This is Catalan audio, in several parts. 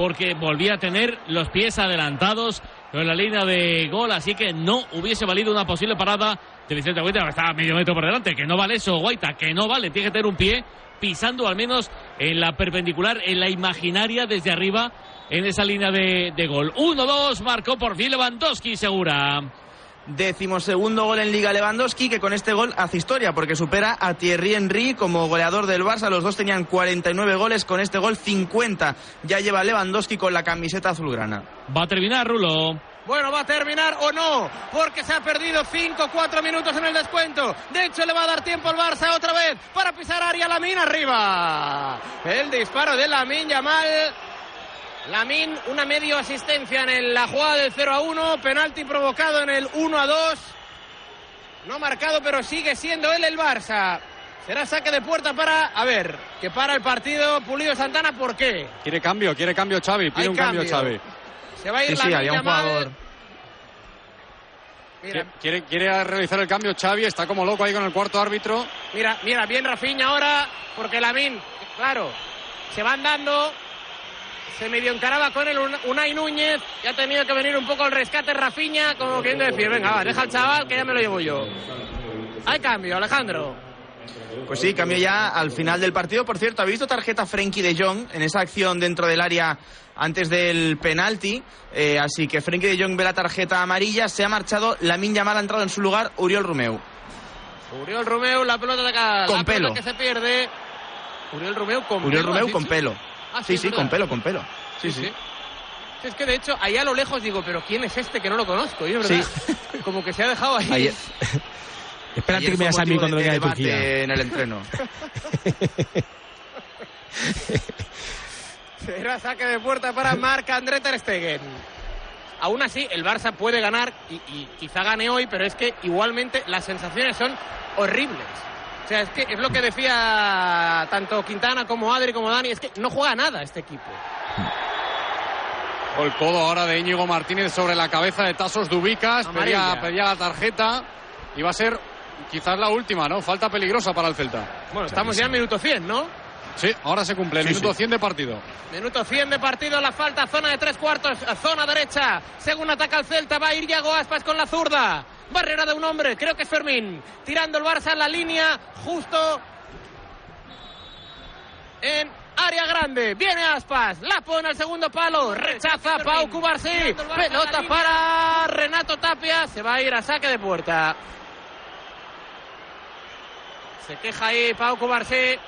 Porque volvía a tener los pies adelantados en la línea de gol, así que no hubiese valido una posible parada de Vicente Guaita, que está medio metro por delante. Que no vale eso, Guaita, que no vale. Tiene que tener un pie pisando al menos en la perpendicular, en la imaginaria desde arriba, en esa línea de, de gol. 1-2, marcó por fin Lewandowski, segura decimosegundo gol en Liga Lewandowski, que con este gol hace historia, porque supera a Thierry Henry como goleador del Barça. Los dos tenían 49 goles, con este gol 50. Ya lleva Lewandowski con la camiseta azulgrana. Va a terminar, Rulo. Bueno, va a terminar o no, porque se ha perdido 5 4 minutos en el descuento. De hecho, le va a dar tiempo al Barça otra vez para pisar área la mina arriba. El disparo de la Yamal Lamin, una medio asistencia en la jugada del 0 a 1, penalti provocado en el 1 a 2. No marcado, pero sigue siendo él el Barça. Será saque de puerta para, a ver, que para el partido Pulido Santana, ¿por qué? Quiere cambio, quiere cambio Xavi, pide un cambio. Xavi. Se va a ir sí, sí, había un jugador. Mira. Quiere, quiere realizar el cambio Xavi, está como loco ahí con el cuarto árbitro. Mira, mira, bien Rafinha ahora, porque Lamin, claro, se van dando, se medio encaraba con él Unai Núñez y ha tenido que venir un poco al rescate Rafiña, como queriendo decir, venga, va, deja al chaval que ya me lo llevo yo. Hay cambio, Alejandro. Pues sí, cambio ya al final del partido. Por cierto, ¿ha visto tarjeta Frenkie de Jong en esa acción dentro del área antes del penalti? Eh, así que Frenkie de Jong ve la tarjeta amarilla, se ha marchado, Lamin Yamal ha entrado en su lugar, Uriol Romeu. Uriol Romeu, la pelota de acá, con la pelo. que se pierde. Uriol Romeu con Uriol pelo. Romeu con pelo. Ah, sí, sí, con pelo, con pelo. Sí, Sí, sí. sí. Es que de hecho, ahí a lo lejos digo, pero ¿quién es este que no lo conozco? Y es verdad, como que se ha dejado ahí. Ayer- Espérate Ayer que me digas a mí cuando de venga de debate Turquía. en el entreno. Será saque de puerta para Marc André Ter Stegen. Aún así, el Barça puede ganar y, y quizá gane hoy, pero es que igualmente las sensaciones son horribles. O sea, es que es lo que decía tanto Quintana como Adri como Dani, es que no juega nada este equipo. El codo ahora de Íñigo Martínez sobre la cabeza de Tasos Dubicas. Pedía, pedía la tarjeta. Y va a ser quizás la última, ¿no? Falta peligrosa para el Celta. Bueno, estamos ya en minuto 100, ¿no? Sí, ahora se cumple el Sí, minuto sí. 100 de partido. Minuto 100 de partido, la falta, zona de tres cuartos, zona derecha. Según ataca el Celta, va a ir Yago Aspas con la zurda. Barrera de un hombre, creo que es Fermín. Tirando el Barça en la línea, justo en área grande. Viene Aspas, la pone al segundo palo, rechaza Pau Cubarsí. Pelota para Renato Tapia, se va a ir a saque de puerta. Se queja ahí Pau Cubarsí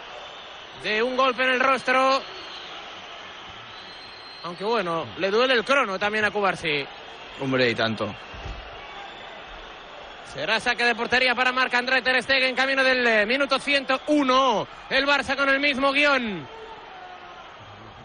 de un golpe en el rostro. Aunque bueno, le duele el crono también a Cubarsí. Hombre, y tanto. Será saque de portería para Marc André Ter Stegen, camino del eh, minuto 101. El Barça con el mismo guion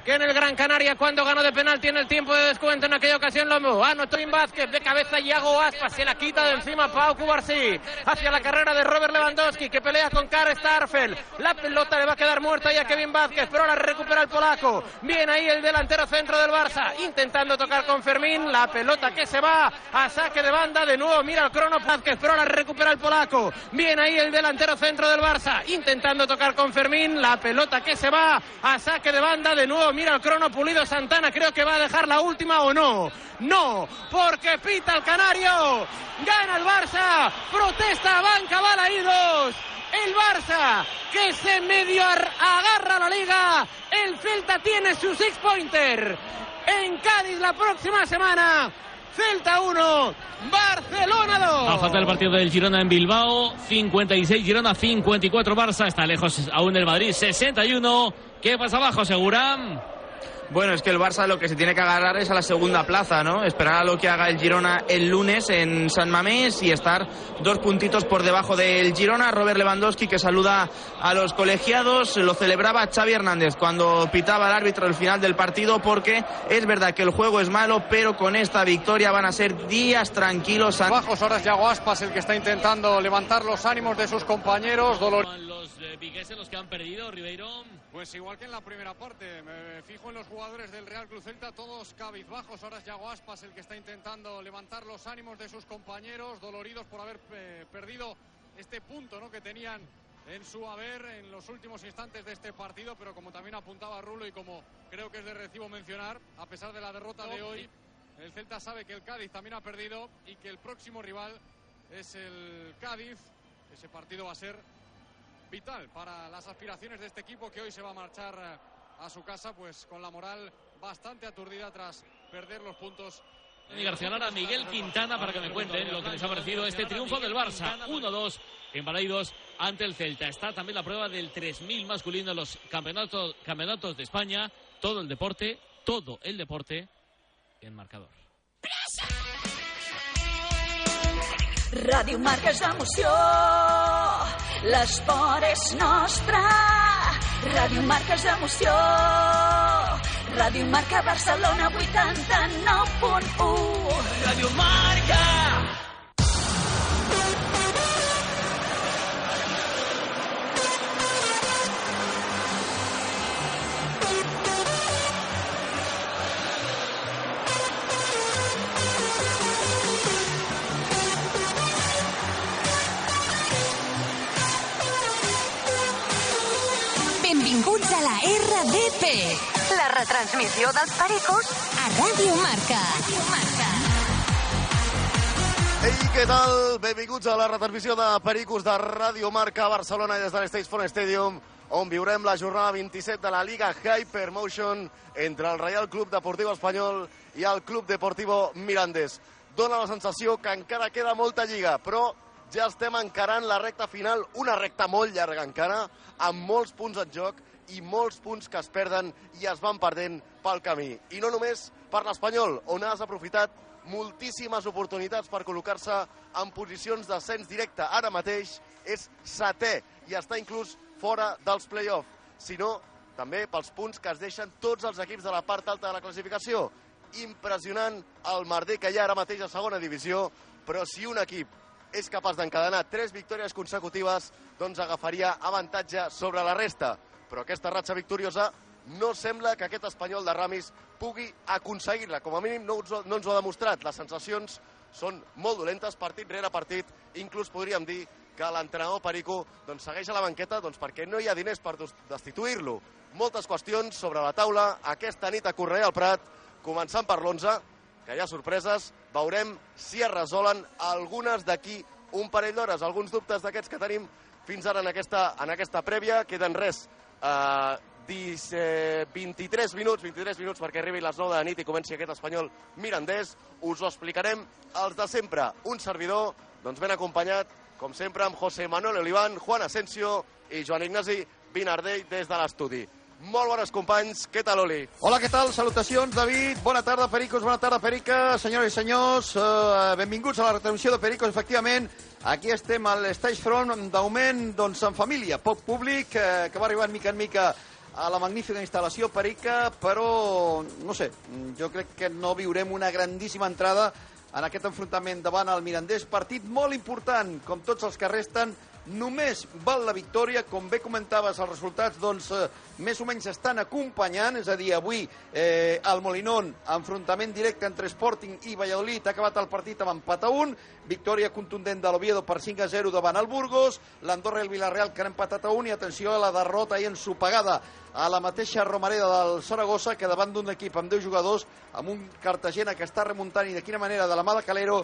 que en el Gran Canaria cuando ganó de penalti en el tiempo de descuento. En aquella ocasión lo anotó Im Vázquez de cabeza Iago Aspas se la quita de encima Pau Cubarsí. Hacia la carrera de Robert Lewandowski que pelea con Karl Starfel la pelota le va a quedar muerta ya a Kevin Vázquez pero la recupera el polaco. Bien ahí el delantero centro del Barça intentando tocar con Fermín. La pelota que se va a saque de banda de nuevo mira el crono Vázquez pero la recupera el polaco. Bien ahí el delantero centro del Barça intentando tocar con Fermín. La pelota que se va a saque de banda de nuevo mira el crono Pulido Santana creo que va a dejar la última o no. No porque pita el Canario. Gana el Barça. Protesta banca Balaídos el Barça que se medio ar- agarra la liga. El Celta tiene su six pointer. En Cádiz la próxima semana Celta 1 Barcelona 2 A falta del partido del Girona en Bilbao, 56 Girona, 54 Barça, está lejos aún el Madrid, 61. ¿Qué pasa abajo, Segura? Bueno, es que el Barça lo que se tiene que agarrar es a la segunda plaza, ¿no? Esperar a lo que haga el Girona el lunes en San Mamés y estar dos puntitos por debajo del Girona. Robert Lewandowski que saluda a los colegiados, lo celebraba Xavi Hernández cuando pitaba el árbitro el final del partido porque es verdad que el juego es malo, pero con esta victoria van a ser días tranquilos. Bajos horas Yago Aspas el que está intentando levantar los ánimos de sus compañeros. Dolor... Los eh, vigueses los que han perdido, Ribeiro. Pues igual que en la primera parte, me fijo en los jugadores del Real Cruz Celta, todos cabizbajos. Ahora es Yago Aspas el que está intentando levantar los ánimos de sus compañeros, doloridos por haber eh, perdido este punto ¿no? que tenían en su haber en los últimos instantes de este partido, pero como también apuntaba Rulo y como creo que es de recibo mencionar, a pesar de la derrota de hoy, el Celta sabe que el Cádiz también ha perdido y que el próximo rival es el Cádiz. Ese partido va a ser vital para las aspiraciones de este equipo que hoy se va a marchar eh, a su casa pues con la moral bastante aturdida tras perder los puntos y García Lara, Miguel Quintana para que me cuenten lo que les ha parecido este triunfo del Barça. 1-2 en Balaidos ante el Celta. Está también la prueba del 3000 masculino en los campeonatos, campeonatos de España. Todo el deporte, todo el deporte en marcador. Ràdio Marca és emoció, l'esport és nostre. Ràdio Marca és emoció, Ràdio Marca Barcelona 89.1. Ràdio Marca. RDP, la retransmissió dels Pericos a Ràdio Marca. Marca. Ei, què tal? Benvinguts a la retransmissió de Pericos de Ràdio Marca Barcelona des de l'Stage Phone Stadium, on viurem la jornada 27 de la Liga Hypermotion entre el Real Club Deportiu Espanyol i el Club Deportivo Mirandés. Dóna la sensació que encara queda molta lliga, però ja estem encarant la recta final, una recta molt llarga encara, amb molts punts en joc i molts punts que es perden i es van perdent pel camí. I no només per l'Espanyol, on has aprofitat moltíssimes oportunitats per col·locar-se en posicions d'ascens directe. Ara mateix és setè i està inclús fora dels play-off. Si no, també pels punts que es deixen tots els equips de la part alta de la classificació. Impressionant el merder que hi ha ara mateix a segona divisió, però si un equip és capaç d'encadenar tres victòries consecutives, doncs agafaria avantatge sobre la resta. Però aquesta ratxa victoriosa no sembla que aquest espanyol de Ramis pugui aconseguir-la. Com a mínim no, ens- no ens ho ha demostrat. Les sensacions són molt dolentes, partit rere partit. Inclús podríem dir que l'entrenador Perico doncs, segueix a la banqueta doncs, perquè no hi ha diners per destituir-lo. Moltes qüestions sobre la taula aquesta nit a Correia al Prat, començant per l'11, que hi ha sorpreses, veurem si es resolen algunes d'aquí un parell d'hores, alguns dubtes d'aquests que tenim fins ara en aquesta, en aquesta prèvia, queden res, eh, 10, eh, 23 minuts, 23 minuts perquè arribi les 9 de la nit i comenci aquest espanyol mirandès, us ho explicarem els de sempre, un servidor, doncs ben acompanyat, com sempre, amb José Manuel Oliván, Juan Asensio i Joan Ignasi. Vinardell des de l'estudi. Molt bones companys, què tal, Oli? Hola, què tal? Salutacions, David. Bona tarda, Pericos. Bona tarda, Perica. Senyores i senyors, uh, benvinguts a la retransmissió de Pericos. Efectivament, aquí estem al Stage Front, d'augment, doncs, en família. Poc públic, eh, que va arribant mica en mica a la magnífica instal·lació Perica, però, no sé, jo crec que no viurem una grandíssima entrada en aquest enfrontament davant el Mirandés. Partit molt important, com tots els que resten, només val la victòria, com bé comentaves, els resultats doncs, eh, més o menys estan acompanyant, és a dir, avui eh, al Molinón, enfrontament directe entre Sporting i Valladolid, ha acabat el partit amb empat a 1, victòria contundent de l'Oviedo per 5 a 0 davant el Burgos, l'Andorra i el Villarreal que han empatat a 1 i atenció a la derrota i ensopegada a la mateixa Romareda del Saragossa que davant d'un equip amb 10 jugadors amb un Cartagena que està remuntant i de quina manera de la mà de Calero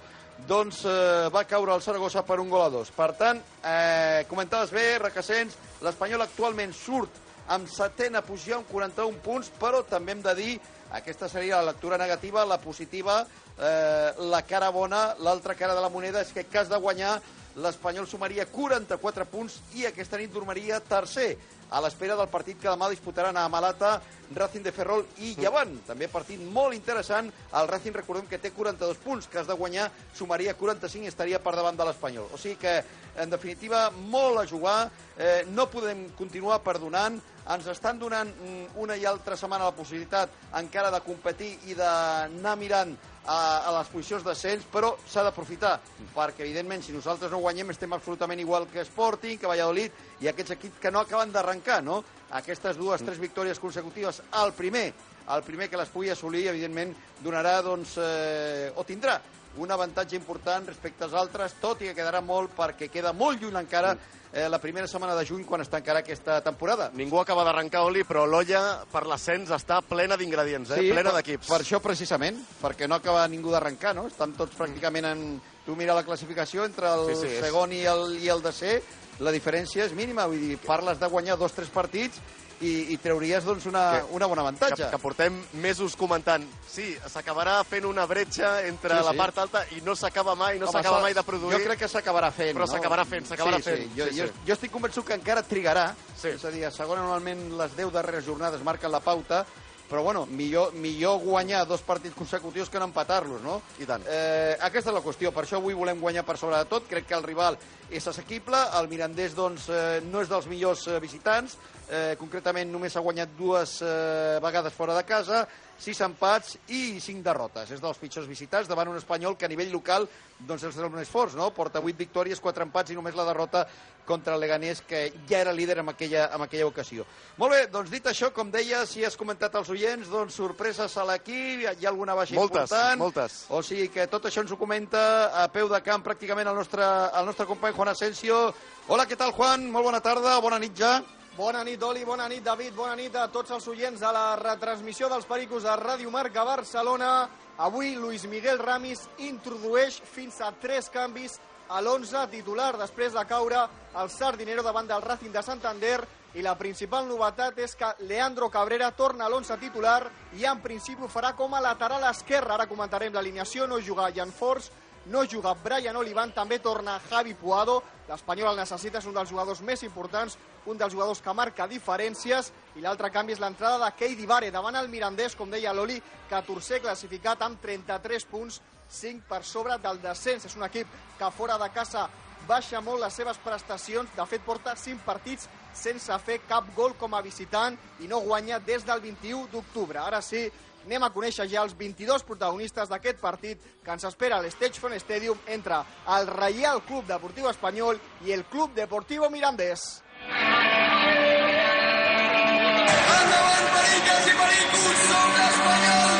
doncs eh, va caure el Saragossa per un gol a dos. Per tant, eh, comentaves bé, Requesens, l'Espanyol actualment surt amb setena posició amb 41 punts, però també hem de dir, aquesta seria la lectura negativa, la positiva, eh, la cara bona, l'altra cara de la moneda és que en cas de guanyar l'Espanyol sumaria 44 punts i aquesta nit dormiria tercer a l'espera del partit que demà disputaran a Malata, Racing de Ferrol i Llevant. També partit molt interessant. El Racing, recordem que té 42 punts, que has de guanyar, sumaria 45 i estaria per davant de l'Espanyol. O sigui que, en definitiva, molt a jugar. Eh, no podem continuar perdonant. Ens estan donant mm, una i altra setmana la possibilitat encara de competir i d'anar mirant a, a les posicions d'ascens, però s'ha d'aprofitar, perquè evidentment si nosaltres no guanyem estem absolutament igual que Sporting, que Valladolid i aquests equips que no acaben d'arrencar, no? Aquestes dues, tres victòries consecutives, el primer, el primer que les pugui assolir, evidentment, donarà, doncs, eh, o tindrà un avantatge important respecte als altres, tot i que quedarà molt perquè queda molt lluny encara eh, la primera setmana de juny quan es tancarà aquesta temporada. Ningú acaba d'arrencar, Oli, però l'olla per l'ascens està plena d'ingredients, eh? plena per, d'equips. Per això, precisament, perquè no acaba ningú d'arrencar, no? Estan tots pràcticament en... Tu mira la classificació entre el Sí, sí, és- segon i el, i el desè, la diferència és mínima, vull dir, parles de guanyar dos, tres partits i, i trauries doncs, una, Que- una bona que, avantatge. que portem mesos comentant. Sí, s'acabarà fent una bretxa entre Sí, la sí. part alta i no s'acaba mai, no s'acaba mai de produir. Jo crec que s'acabarà fent, Però no? s'acabarà fent, s'acabarà sí, fent. Sí. Jo, Sí, jo, sí. jo estic convençut que encara trigarà, Sí. és a dir, a segona normalment les 10 darreres jornades marquen la pauta, però bueno, millor, millor guanyar dos partits consecutius que no empatar-los, no? I tant. Eh, aquesta és la qüestió, per això avui volem guanyar per sobre de tot, crec que el rival és assequible, el Mirandés doncs, eh, no és dels millors eh, visitants, eh, concretament només ha guanyat dues eh, vegades fora de casa, sis empats i cinc derrotes. És dels pitjors visitants davant un espanyol que a nivell local doncs és dels més forts, no? Porta vuit victòries, quatre empats i només la derrota contra el Leganés, que ja era líder en aquella, en aquella ocasió. Molt bé, doncs dit això, com deia, si has comentat als oients, doncs sorpreses a l'equip, hi ha alguna baixa Moltes, important. moltes. O sigui que tot això ens ho comenta a peu de camp pràcticament el nostre, el nostre company Juan Asensio. Hola, què tal, Juan? Molt bona tarda, bona nit ja. Bona nit, Oli, bona nit, David, bona nit a tots els oients de la retransmissió dels Pericos de Ràdio Marca Barcelona. Avui Luis Miguel Ramis introdueix fins a tres canvis a l'11 titular després de caure el Sardinero davant del Racing de Santander i la principal novetat és que Leandro Cabrera torna a l'11 titular i en principi ho farà com a lateral esquerre. Ara comentarem l'alineació, no juga Jan Force, no juga Brian Olivan, també torna Javi Puado. L'Espanyol el necessita, és un dels jugadors més importants, un dels jugadors que marca diferències, i l'altre canvi és l'entrada de Keidi Vare davant el Mirandés, com deia l'Oli, 14è classificat amb 33 punts, 5 per sobre del descens. És un equip que fora de casa baixa molt les seves prestacions, de fet porta 5 partits sense fer cap gol com a visitant i no guanya des del 21 d'octubre. Ara sí, anem a conèixer ja els 22 protagonistes d'aquest partit que ens espera a l'Stagefront Stadium entre el Reial Club Deportiu Espanyol i el Club Deportivo Mirandés. Endavant, periques i pericos, som l'Espanyol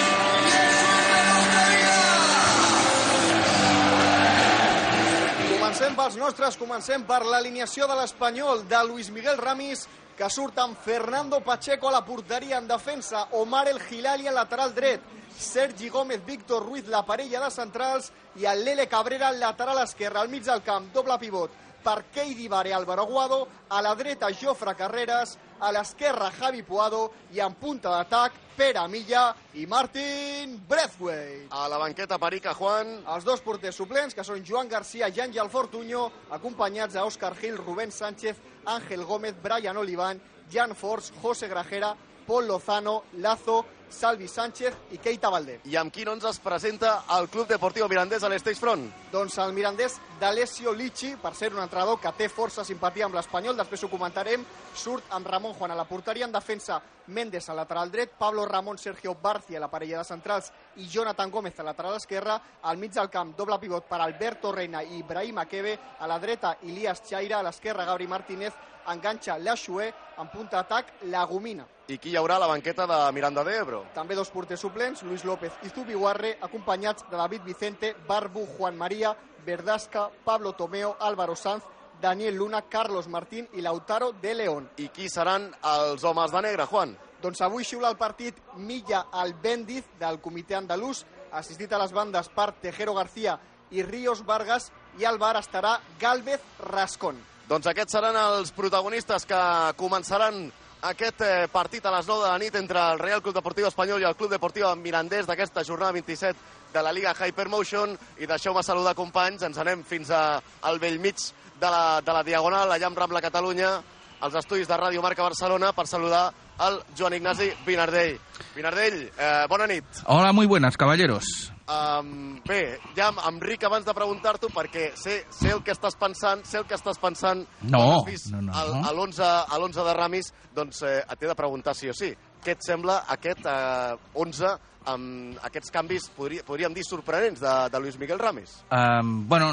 Comencem pels nostres, comencem per l'alineació de l'Espanyol de Luis Miguel Ramis, que surt amb Fernando Pacheco a la porteria en defensa, Omar El Hilali al lateral dret, Sergi Gómez, Víctor Ruiz, la parella de centrals, i el Lele Cabrera al lateral esquerre, al mig del camp, doble pivot, per Keidi Álvaro Aguado, a la dreta Jofre Carreras, a l'esquerra Javi Puado i en punta d'atac Pere Milla i Martin Braithwaite. A la banqueta Perica, Juan. Els dos porters suplents, que són Joan Garcia i Àngel Fortuño, acompanyats d'Òscar Gil, Rubén Sánchez, Ángel Gómez, Brian Olivan, Jan Force, José Grajera, Paul Lozano, Lazo, Salvi Sánchez i Keita Valdé. I amb quin 11 es presenta el Club Deportiu Mirandés a l'Stage Front? Doncs el mirandès d'Alessio Lichi, per ser un entrenador que té força simpatia amb l'Espanyol, després ho comentarem, surt amb Ramon Juan a la porteria, en defensa Méndez al lateral dret, Pablo Ramon, Sergio Barcia a la parella de centrals i Jonathan Gómez a lateral esquerra, al mig del camp doble pivot per Alberto Reina i Ibrahim Akebe, a la dreta Ilias Chaira, a l'esquerra Gabri Martínez, enganxa l'Aixué, en punta d'atac la Gomina. I qui hi haurà a la banqueta de Miranda de Ebro? També dos porters suplents, Luis López i Zubiwarre, acompanyats de David Vicente, Barbu, Juan María, Verdasca, Pablo Tomeo, Álvaro Sanz, Daniel Luna, Carlos Martín i Lautaro de León. I qui seran els homes de negre, Juan? Doncs avui xiula el partit Milla Albendiz del comitè andalús, assistit a les bandes per Tejero García i Ríos Vargas, i al bar estarà Galvez Rascón. Doncs aquests seran els protagonistes que començaran aquest eh, partit a les 9 de la nit entre el Real Club Deportiu Espanyol i el Club Deportiu Mirandés d'aquesta jornada 27 de la Liga Hypermotion i deixeu-me saludar companys, ens anem fins a, al vell mig de la, de la Diagonal, allà amb Rambla Catalunya, als estudis de Ràdio Marca Barcelona per saludar el Joan Ignasi Vinardell. Vinardell, eh, bona nit. Hola, muy buenas, caballeros. Um, bé, ja em- em ric abans de preguntar-t'ho perquè sé, sé el que estàs pensant, sé el que estàs pensant No, no, no, no. a l'11 a l'11 de Ramis, doncs eh, t'he de preguntar sí o sí. Què et sembla aquest eh, 11 amb aquests canvis, podria, podríem dir, sorprenents de, de Luis Miguel Ramis? Um, bueno,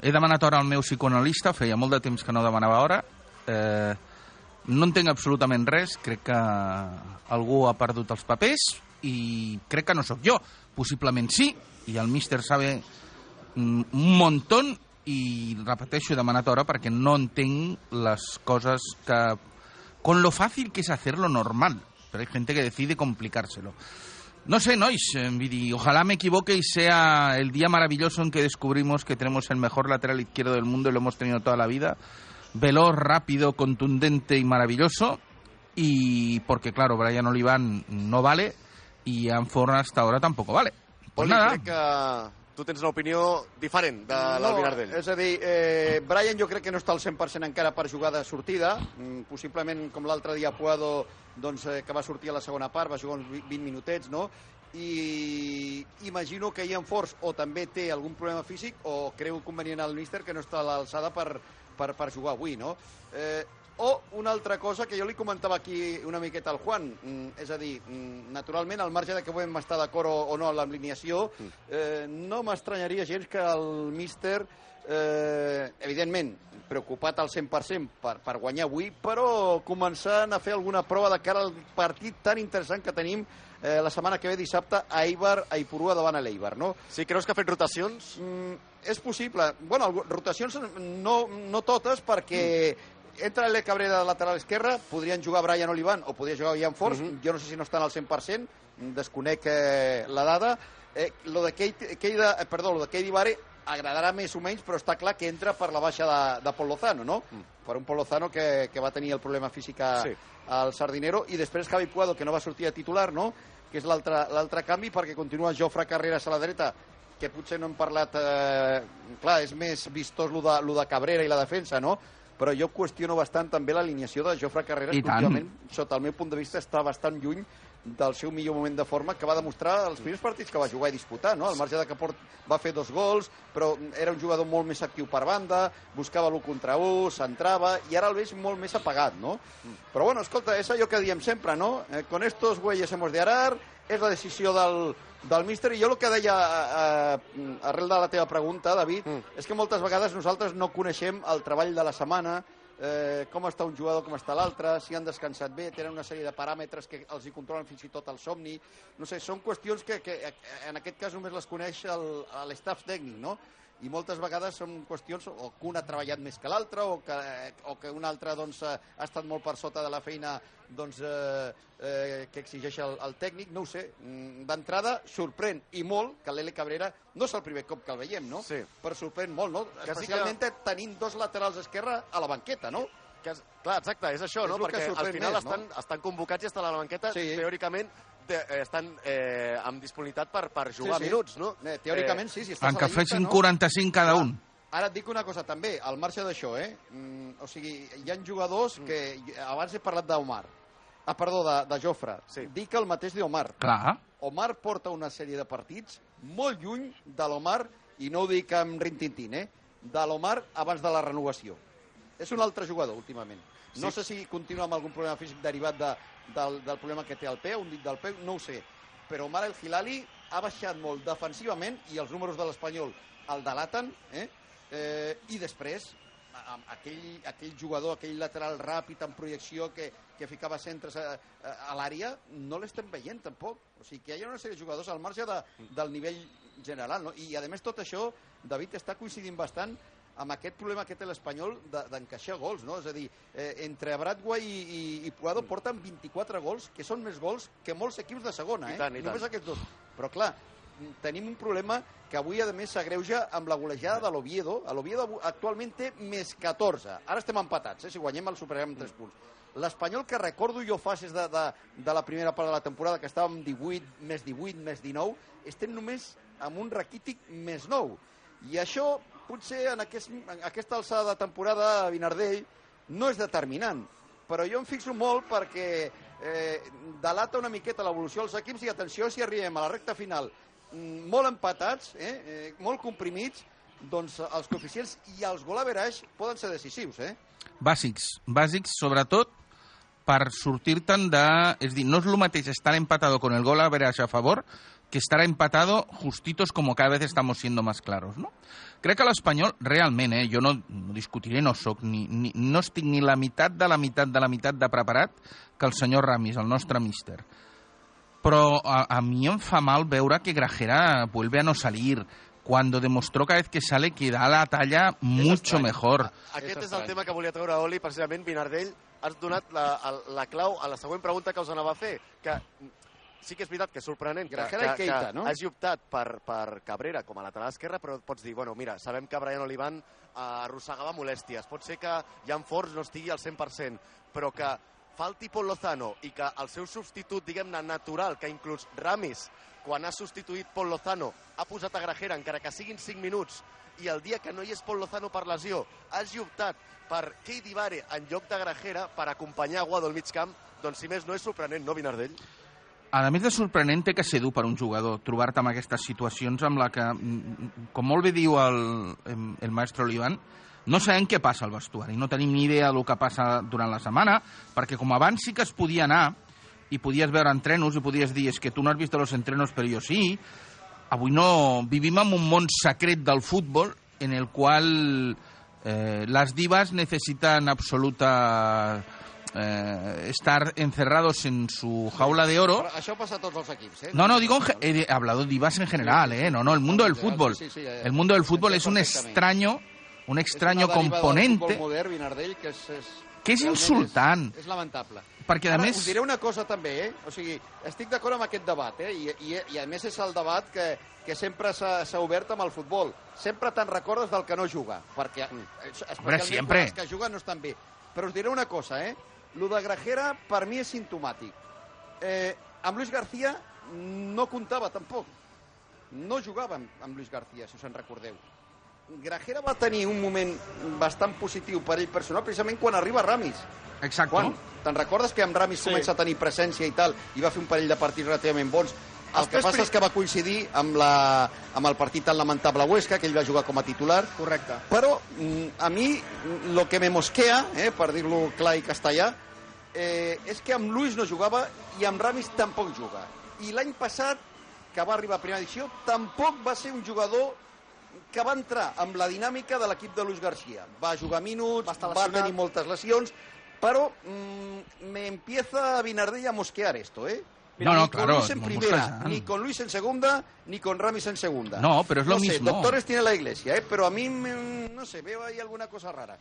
he demanat hora al meu psicoanalista, feia molt de temps que no demanava hora. Eh, no entenc absolutament res, crec que algú ha perdut els papers i crec que no sóc jo. Possiblement sí, i el míster sabe mm, un montón i repeteixo, he demanat hora perquè no entenc les coses que... Con lo fácil que es hacerlo normal, pero hay gente que decide complicárselo. No sé, Nois, eh, dir, ojalá me equivoque y sea el día maravilloso en que descubrimos que tenemos el mejor lateral izquierdo del mundo y lo hemos tenido toda la vida. Veloz, rápido, contundente y maravilloso. Y porque, claro, Brian Oliván no vale y Anforn hasta ahora tampoco vale. Pues Poli, nada, crec que tu tens una opinió diferent de no, l'Albinardell. és a dir, eh, Brian jo crec que no està al 100% encara per jugar de sortida, mm, possiblement com l'altre dia Puado, doncs, eh, que va sortir a la segona part, va jugar uns vi- 20 minutets, no? i imagino que Ian Force o també té algun problema físic o creu convenient al míster que no està a l'alçada per, per, per jugar avui, no? Eh, o una altra cosa que jo li comentava aquí una miqueta al Juan, mm, és a dir, mm, naturalment, al marge de que podem estar d'acord o, o no amb l'alineació, eh, no m'estranyaria gens que el míster, eh, evidentment, preocupat al 100% per, per guanyar avui, però començant a fer alguna prova de cara al partit tan interessant que tenim eh, la setmana que ve dissabte a Eibar, a Ipurua davant a l'Eibar, no? Sí, creus que ha fet rotacions? Mm, és possible. Bueno, rotacions no, no totes, perquè entra l'E Cabrera de lateral esquerre, podrien jugar Brian Olivan o podria jugar Ian Force, jo no sé si no estan al 100%, desconec eh, la dada. Eh, lo de Keita, Keita, eh, perdó, lo de Keidi Vare agradarà més o menys, però està clar que entra per la baixa de, de Pol Lozano, no? Per un Pol Lozano que, que va tenir el problema físic a, Sí. al Sardinero, i després Javi Puado, que no va sortir a titular, no? que és l'altre canvi, perquè continua Jofre Carreras a la dreta, que potser no hem parlat... Eh, clar, és més vistós lo de, lo de Cabrera i la defensa, no? Però jo qüestiono bastant també l'alineació de Jofre Carreras, I que últimament, sota el meu punt de vista, està bastant lluny del seu millor moment de forma que va demostrar els primers partits que va jugar i disputar, no? Al marge de que Port va fer dos gols, però era un jugador molt més actiu per banda, buscava l'1 contra 1, s'entrava, i ara el veig molt més apagat, no? Però bueno, escolta, és allò que diem sempre, no? Eh, con estos güeyes hemos de arar, és la decisió del, del míster, i jo el que deia eh, eh, arrel de la teva pregunta, David, és que moltes vegades nosaltres no coneixem el treball de la setmana, eh, com està un jugador, com està l'altre, si han descansat bé, tenen una sèrie de paràmetres que els hi controlen fins i tot el somni. No sé, són qüestions que, que eh, en aquest cas només les coneix l'estaf tècnic, no? I moltes vegades són qüestions o que un ha treballat més que l'altre o, que, o que un altre doncs, eh, ha estat molt per sota de la feina doncs, eh, eh, que exigeix el, el tècnic, no ho sé. Mm, D'entrada, sorprèn i molt que l'Ele Cabrera no és el primer cop que el veiem, no? Sí. Però sorprèn molt, no? Que sí que- Especialment tenint dos laterals esquerra a la banqueta, no? Que, clar, exacte, és això, És no? Perquè al final més, no? estan, estan convocats i estan a la banqueta, Sí. teòricament te, eh, estan eh, amb disponibilitat per, per jugar Sí, sí. minuts, no? Eh, teòricament sí, si estàs aunque a la llista, fuesen no? 45 cada un. Ara et dic una cosa també, al marge d'això, eh? Mm, o sigui, hi ha jugadors que... Abans he parlat d'Omar. Ah, perdó, de, de Jofre. Sí. Dic el mateix d'Omar. Clar. Omar porta una sèrie de partits molt lluny de l'Omar, i no ho dic amb rintintín, eh? de l'Omar abans de la renovació. És un altre jugador, últimament. No sé si continua amb algun problema físic derivat de, del, del problema que té al peu, un dit del peu, no ho sé. Però Omar El Hilali ha baixat molt defensivament i els números de l'Espanyol el delaten, eh? eh, i després aquell, aquell jugador, aquell lateral ràpid en projecció que, que ficava centres a, a, a l'àrea, no l'estem veient tampoc. O sigui que hi ha una sèrie de jugadors al marge de, del nivell general. No? I a més tot això, David, està coincidint bastant amb aquest problema que té l'Espanyol de- d'encaixar gols, no? És a dir, eh, entre Bradway i, i, i Puado porten 24 gols, que són més gols que molts equips de segona, I eh? tant, i Només tant. aquests dos. Però clar, tenim un problema que avui, a més, s'agreuja amb la golejada de l'Oviedo. L'Oviedo actualment té més 14. Ara estem empatats, eh? si guanyem el superarem amb 3 punts. L'Espanyol, que recordo jo fases de, de, de la primera part de la temporada, que estàvem 18, més 18, més 19, estem només amb un raquític més 9. I això, potser, en, aquest, en aquesta alçada de temporada, a Vinardell, no és determinant. Però jo em fixo molt perquè eh, delata una miqueta l'evolució dels equips i atenció si arribem a la recta final mm, molt empatats, eh, eh, molt comprimits, doncs els coeficients i els golaveraix poden ser decisius, eh? Bàsics, bàsics, sobretot per sortir-te'n de... És dir, no és el mateix estar empatado con el gol a verás a favor que estar empatado justitos como cada vez estamos siendo más claros, no? Crec que l'Espanyol, realment, eh, jo no, no discutiré, no soc ni, ni, no estic ni la meitat de la meitat de la meitat de preparat que el senyor Ramis, el nostre míster. Però a, a mi em fa mal veure que Grajera vuelve a no salir, cuando demostró cada vez que sale que da la talla mucho estrany. mejor. Aquest és el tema que volia treure Oli, precisament, Vinardell, has donat la, la clau a la següent pregunta que us anava a fer, que sí que és veritat que és sorprenent que, i que, Keita, que no? hagi optat per, per Cabrera com a lateral esquerre, però pots dir, bueno, mira, sabem que Brian Olivan eh, arrossegava molèsties, pot ser que Jan Forns no estigui al 100%, però que falti Pol Lozano i que el seu substitut, diguem-ne, natural, que inclús Ramis, quan ha substituït Pol Lozano, ha posat a Grajera, encara que siguin 5 minuts, i el dia que no hi és Pol Lozano per lesió, hagi optat per Keidi Vare en lloc de Grajera per acompanyar Guado al mig camp, doncs si més no és sorprenent, no, Vinardell? A més de sorprenent, té que ser dur per un jugador trobar-te amb aquestes situacions amb la que, mm, com molt bé diu el, el maestro Olivan, no sabem què passa al vestuari, no tenim ni idea del que passa durant la setmana, perquè com abans sí que es podia anar i podies veure entrenos i podies dir és que tu no has vist los entrenos però jo sí, avui no vivim en un món secret del futbol en el qual eh, las divas necesitan absoluta eh, estar encerrados en su jaula de oro Però això passa a tots els equips, eh? no, no, digo, he hablado de divas en general, ¿eh? No, no, el mundo del fútbol. Eh, El mundo del fútbol es un extraño, un extraño componente futbol modern, Vinardell, que és, és, que és insultant. És, és lamentable. Perquè, a Ara, més- us diré una cosa també, eh? O sigui, estic d'acord amb aquest debat, eh? I, i, I a més és el debat que, que sempre s'ha s'ha obert amb el futbol. Sempre te'n recordes del que no juga, perquè mm. especialment sempre. els que juguen no estan bé. Però us diré una cosa, eh? Lo de Grajera per mi és sintomàtic. Eh, amb Luis García no comptava tampoc. No jugava amb, amb Luis García, si us en recordeu. Grajera va tenir un moment bastant positiu per ell personal, precisament quan arriba Ramis. Exacte. Quan? Te'n recordes que amb Ramis Sí. sí. comença a tenir presència i tal, i va fer un parell de partits relativament bons? El que passa és que va coincidir amb, la, amb el partit tan lamentable Huesca, que ell va jugar com a titular. Correcte. Però mm, a mi mm, lo que me mosquea, eh, per dir-lo clar i castellà, eh, és que amb Luis no jugava i amb Ramis tampoc juga. I l'any passat, que va arribar a primera edició, tampoc va ser un jugador que va entrar amb la dinàmica de l'equip de Luis García. Va jugar minuts, Va va, tenir moltes lesions, però mm, me empieza a Vinardell a mosquear esto, ¿eh? No, no, ni con claro, Luis en no primera, ni con Luis en segunda, ni con Ramis en segunda. No, pero es lo no sé, mismo. doctores tiene la iglesia, ¿eh? Pero a mí, no sé, veo ahí alguna cosa rara.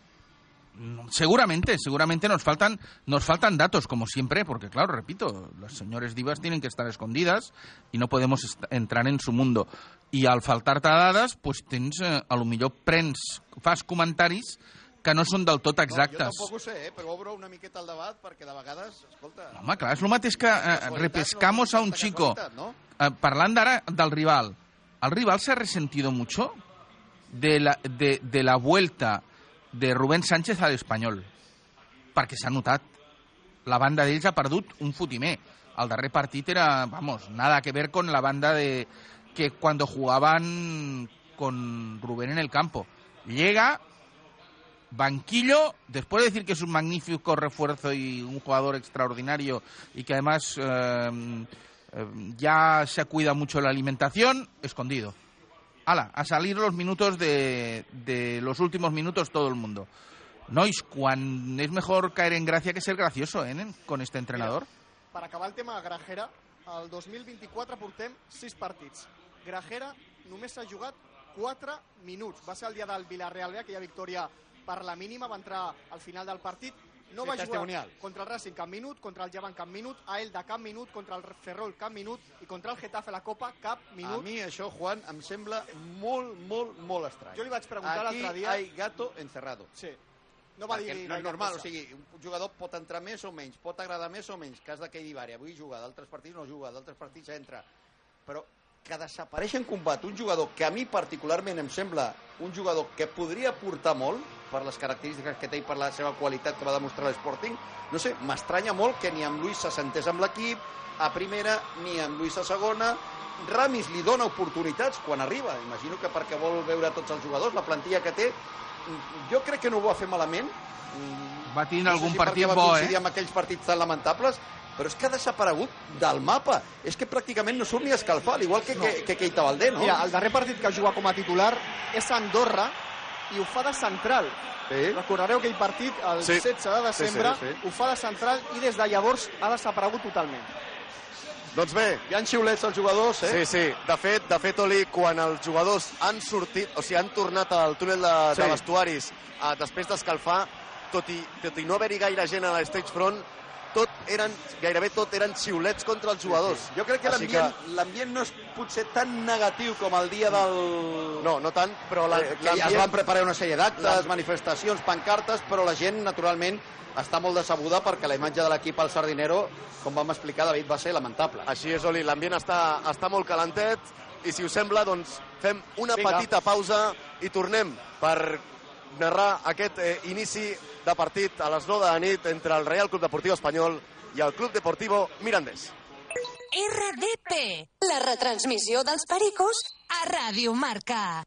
Seguramente, seguramente nos faltan, nos faltan datos, como siempre, porque claro, repito, las señores divas tienen que estar escondidas y no podemos entrar en su mundo. I al faltar-te dades, pues tens, eh, a lo millor prens, fas comentaris que no són del tot No, exactes. jo tampoc ho sé, eh? però obro una miqueta el debat perquè de vegades, escolta... Home, clar, és el mateix que eh, repescamos no, a un chico. casualitat, ¿no? Eh, parlant d'ara del rival, ¿el rival se ha resentido mucho de la, de, de la vuelta de Rubén Sánchez al Espanyol? Perquè s'ha notat. La banda d'ells ha perdut un fotimer. El darrer partit era, vamos, nada que ver con la banda de que cuando jugaban con Rubén en el campo. Llega, banquillo, después de decir que es un magnífico refuerzo y un jugador extraordinario y que además eh, eh, ya se cuida mucho la alimentación, escondido. Ala, a salir los minutos de, de los últimos minutos todo el mundo. Nois, és mejor caer en gracia que ser gracioso, eh, con este entrenador. Per acabar el tema Grajera, el 2024 portem 6 partits. Grajera només s'ha jugat 4 minuts. Va ser el dia del Villarreal B, aquella victòria per la mínima, va entrar al final del partit no Sí, va jugar contra el Racing cap minut, contra el Llevant cap minut, a Elda cap minut, contra el Ferrol cap minut i contra el Getafe la Copa cap minut. A mi això, Juan, em sembla molt, molt, molt estrany. Jo li vaig preguntar Aquí l'altre dia- hay gato encerrado. Sí. No va Perquè dir no és normal, cosa. o sigui, un jugador pot entrar més o menys, pot agradar més o menys, cas de Keidi Bari, avui juga, d'altres partits no juga, d'altres partits entra, però que desapareix en combat un jugador que a mi particularment em sembla un jugador que podria portar molt per les característiques que té i per la seva qualitat que va demostrar l'Sporting, no sé, m'estranya molt que ni amb Luis se sentés amb l'equip, a primera, ni amb Luis a segona, Ramis li dona oportunitats quan arriba, imagino que perquè vol veure tots els jugadors, la plantilla que té, jo crec que no ho va fer malament. Va tindre algun si partit bo, va coincidir eh? amb aquells partits tan lamentables, però és que ha desaparegut del mapa. És que pràcticament no surt ni a escalfar, al igual que, No. que, que Keita Valdé, no? Mira, el darrer partit que juga com a titular és a Andorra i ho fa de central. Sí. Recordareu aquell partit el Sí. 16 de desembre, Sí, sí, sí. ho fa de central i des de llavors ha desaparegut totalment. Doncs bé, Hi ha xiulets als jugadors, eh? Sí, sí. De fet, de fet, Oli, quan els jugadors han sortit, o sigui, han tornat al túnel de, Sí. de vestuaris eh, després d'escalfar, tot i, tot i no haver-hi gaire gent a l'stage front, tot eren, gairebé tot eren xiulets contra els jugadors. Jo crec que l'ambient l'ambient no és potser tan negatiu com el dia del... No, no tant, però la, Eh, que es van preparar una sèrie d'actes, manifestacions, pancartes, però la gent, naturalment, està molt decebuda perquè la imatge de l'equip al Sardinero, com vam explicar, David, va ser lamentable. Així és, Oli, l'ambient està, està molt calentet i si us sembla, doncs fem una Vinga. petita pausa i tornem per narrar aquest eh, inici de partit a les 9 de la nit entre el Real Club Deportiu Espanyol i el Club Deportivo Mirandés. RDP, la retransmissió dels Pericos a Ràdio Marca.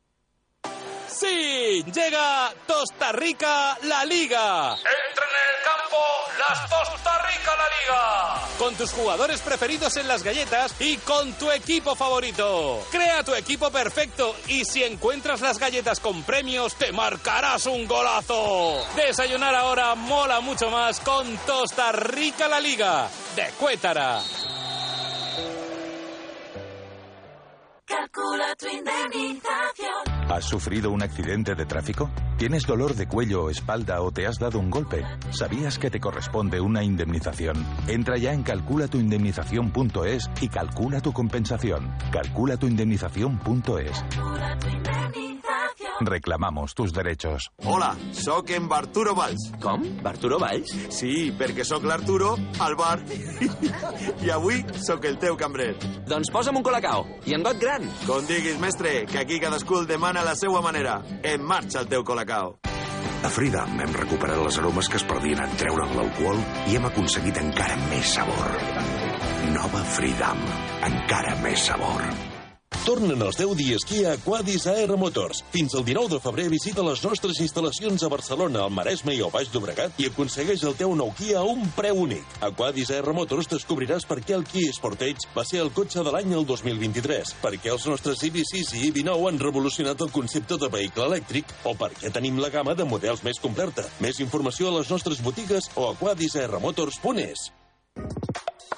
Sí, llega Tosta Rica la Liga. Entra en el campo las Tosta Rica la Liga. Con tus jugadores preferidos en las galletas y con tu equipo favorito. Crea tu equipo perfecto y si encuentras las galletas con premios te marcarás un golazo. Desayunar ahora mola mucho más con Tosta Rica la Liga de Cuétara. Calcula tu indemnización. ¿Has sufrido un accidente de tráfico? ¿Tienes dolor de cuello o espalda o te has dado un golpe? ¿Sabías que te corresponde una indemnización? Entra ya en calculatuindemnización.es y calcula tu compensación. Calculatuindemnización.es. Reclamamos tus derechos. Hola, sóc en Barturo Valls. Com? Barturo Valls? Sí, perquè sóc l'Arturo, al bar, i avui sóc el teu cambrer. Doncs posa'm un colacao, i en got gran. Com diguis, mestre, que aquí cadascú el demana a la seva manera. En marxa el teu colacao. A Freedom hem recuperat les aromes que es perdien en treure'n l'alcohol i hem aconseguit encara més sabor. Nova Freedom. Encara més sabor. Tornen els 10 dies Kia a Quadis AR Motors. Fins al 19 de febrer visita les nostres instal·lacions a Barcelona, al Maresme i al Baix Llobregat i aconsegueix el teu nou Kia a un preu únic. A AR Motors descobriràs per què el Kia Sportage va ser el cotxe de l'any el 2023, per què els nostres EV6 i EV9 han revolucionat el concepte de vehicle elèctric o per què tenim la gamma de models més completa. Més informació a les nostres botigues o a quadisarmotors.es.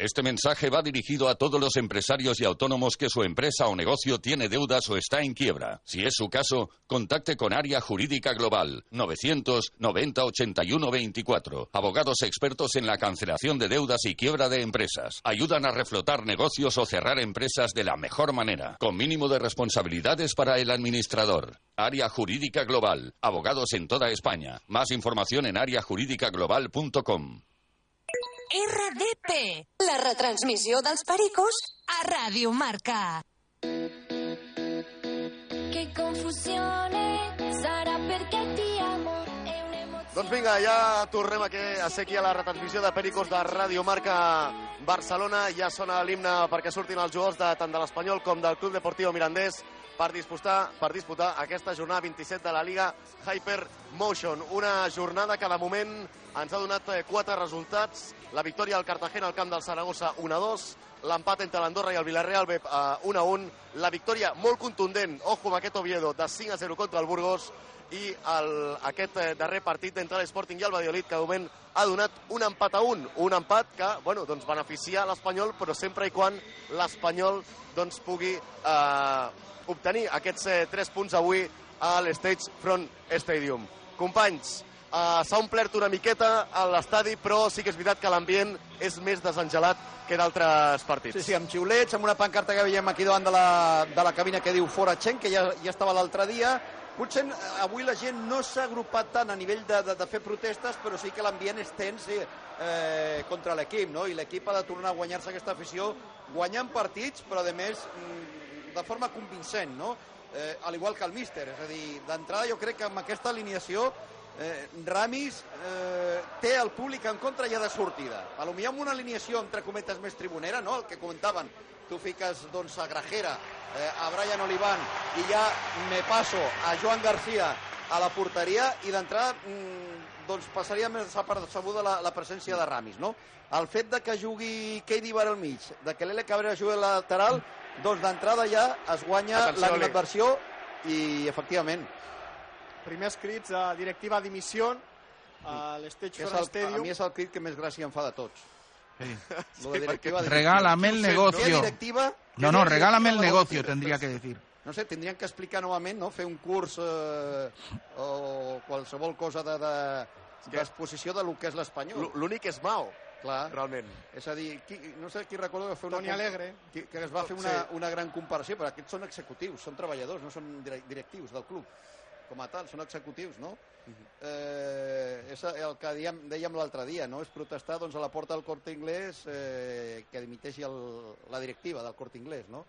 Este mensaje va dirigido a todos los empresarios y autónomos que su empresa o negocio tiene deudas o está en quiebra. Si es su caso, contacte con Área Jurídica Global 990 81 24. Abogados expertos en la cancelación de deudas y quiebra de empresas. Ayudan a reflotar negocios o cerrar empresas de la mejor manera, con mínimo de responsabilidades para el administrador. Área Jurídica Global. Abogados en toda España. Más información en areajurídicaglobal.com. RDP, la retransmissió dels Pericos a Ràdio Marca. Che confusione sarà perché ti amo. Doncs vinga, ja tornem aquí, a ser aquí a la retransmissió de Pericos de Ràdio Marca Barcelona. Ja sona l'himne perquè surtin els jugadors de, tant de l'Espanyol com del Club Deportiu Mirandés per disputar, per disputar aquesta jornada 27 de la Liga Hyper Motion. Una jornada que de moment ens ha donat eh, quatre resultats. La victòria al Cartagena al camp del Saragossa 1-2, l'empat entre l'Andorra i el Villarreal ve a 1 a 1. La victòria molt contundent, ojo amb aquest Oviedo, de 5 a 0 contra el Burgos i el, aquest eh, darrer partit entre l'Sporting i el Valladolid que de moment ha donat un empat a un, un empat que bueno, doncs beneficia l'Espanyol però sempre i quan l'Espanyol doncs, pugui eh, obtenir aquests eh, 3 punts avui a l'Stage Front Stadium. Companys, eh, s'ha omplert una miqueta a l'estadi, però sí que és veritat que l'ambient és més desengelat que d'altres partits. Sí, sí, amb xiulets, amb una pancarta que veiem aquí davant de la, de la cabina que diu fora Chen, que ja, ja estava l'altre dia. Potser eh, avui la gent no s'ha agrupat tant a nivell de, de, de fer protestes, però sí que l'ambient és tens eh, eh, contra l'equip, no? I l'equip ha de tornar a guanyar-se aquesta afició, guanyant partits, però a més mm, de forma convincent, no? Eh, al igual que el míster, és a dir, d'entrada jo crec que amb aquesta alineació eh, Ramis eh, té el públic en contra ja de sortida. A lo millor amb una alineació, entre cometes, més tribunera, no? el que comentaven, tu fiques doncs, a Grajera, eh, a Brian Olivan, i ja me passo a Joan García a la porteria, i d'entrada mm, doncs passaria més desapercebuda la, la presència de Ramis. No? El fet de que jugui Keidi Bar al mig, de que l'Ele Cabrera jugui al lateral, doncs d'entrada ja es guanya l'adversió i efectivament Primers crits de directiva a dimissió a l'Stage el, a Stadium. mi és el crit que més gràcia em fa de tots. Sí. Lo de directiva de Regálame el ¿Qué negocio. directiva? No, no, regálame el negocio, tendría que decir. No sé, tindrien que explicar novament, no? fer un curs eh, o qualsevol cosa de, de, d'exposició de lo que és l'espanyol. L'únic és Mao, Clar. realment. És a dir, qui, no sé qui recordo que fer una... Toni Alegre. Que, que es va fer una, Sí. una gran comparació, però aquests són executius, són treballadors, no són dire- directius del club com a tal, són executius, no? eh, és el que dèiem, dèiem l'altre dia, no? És protestar doncs, a la porta del Corte Inglés eh, que dimiteixi el, la directiva del Corte Inglés, no?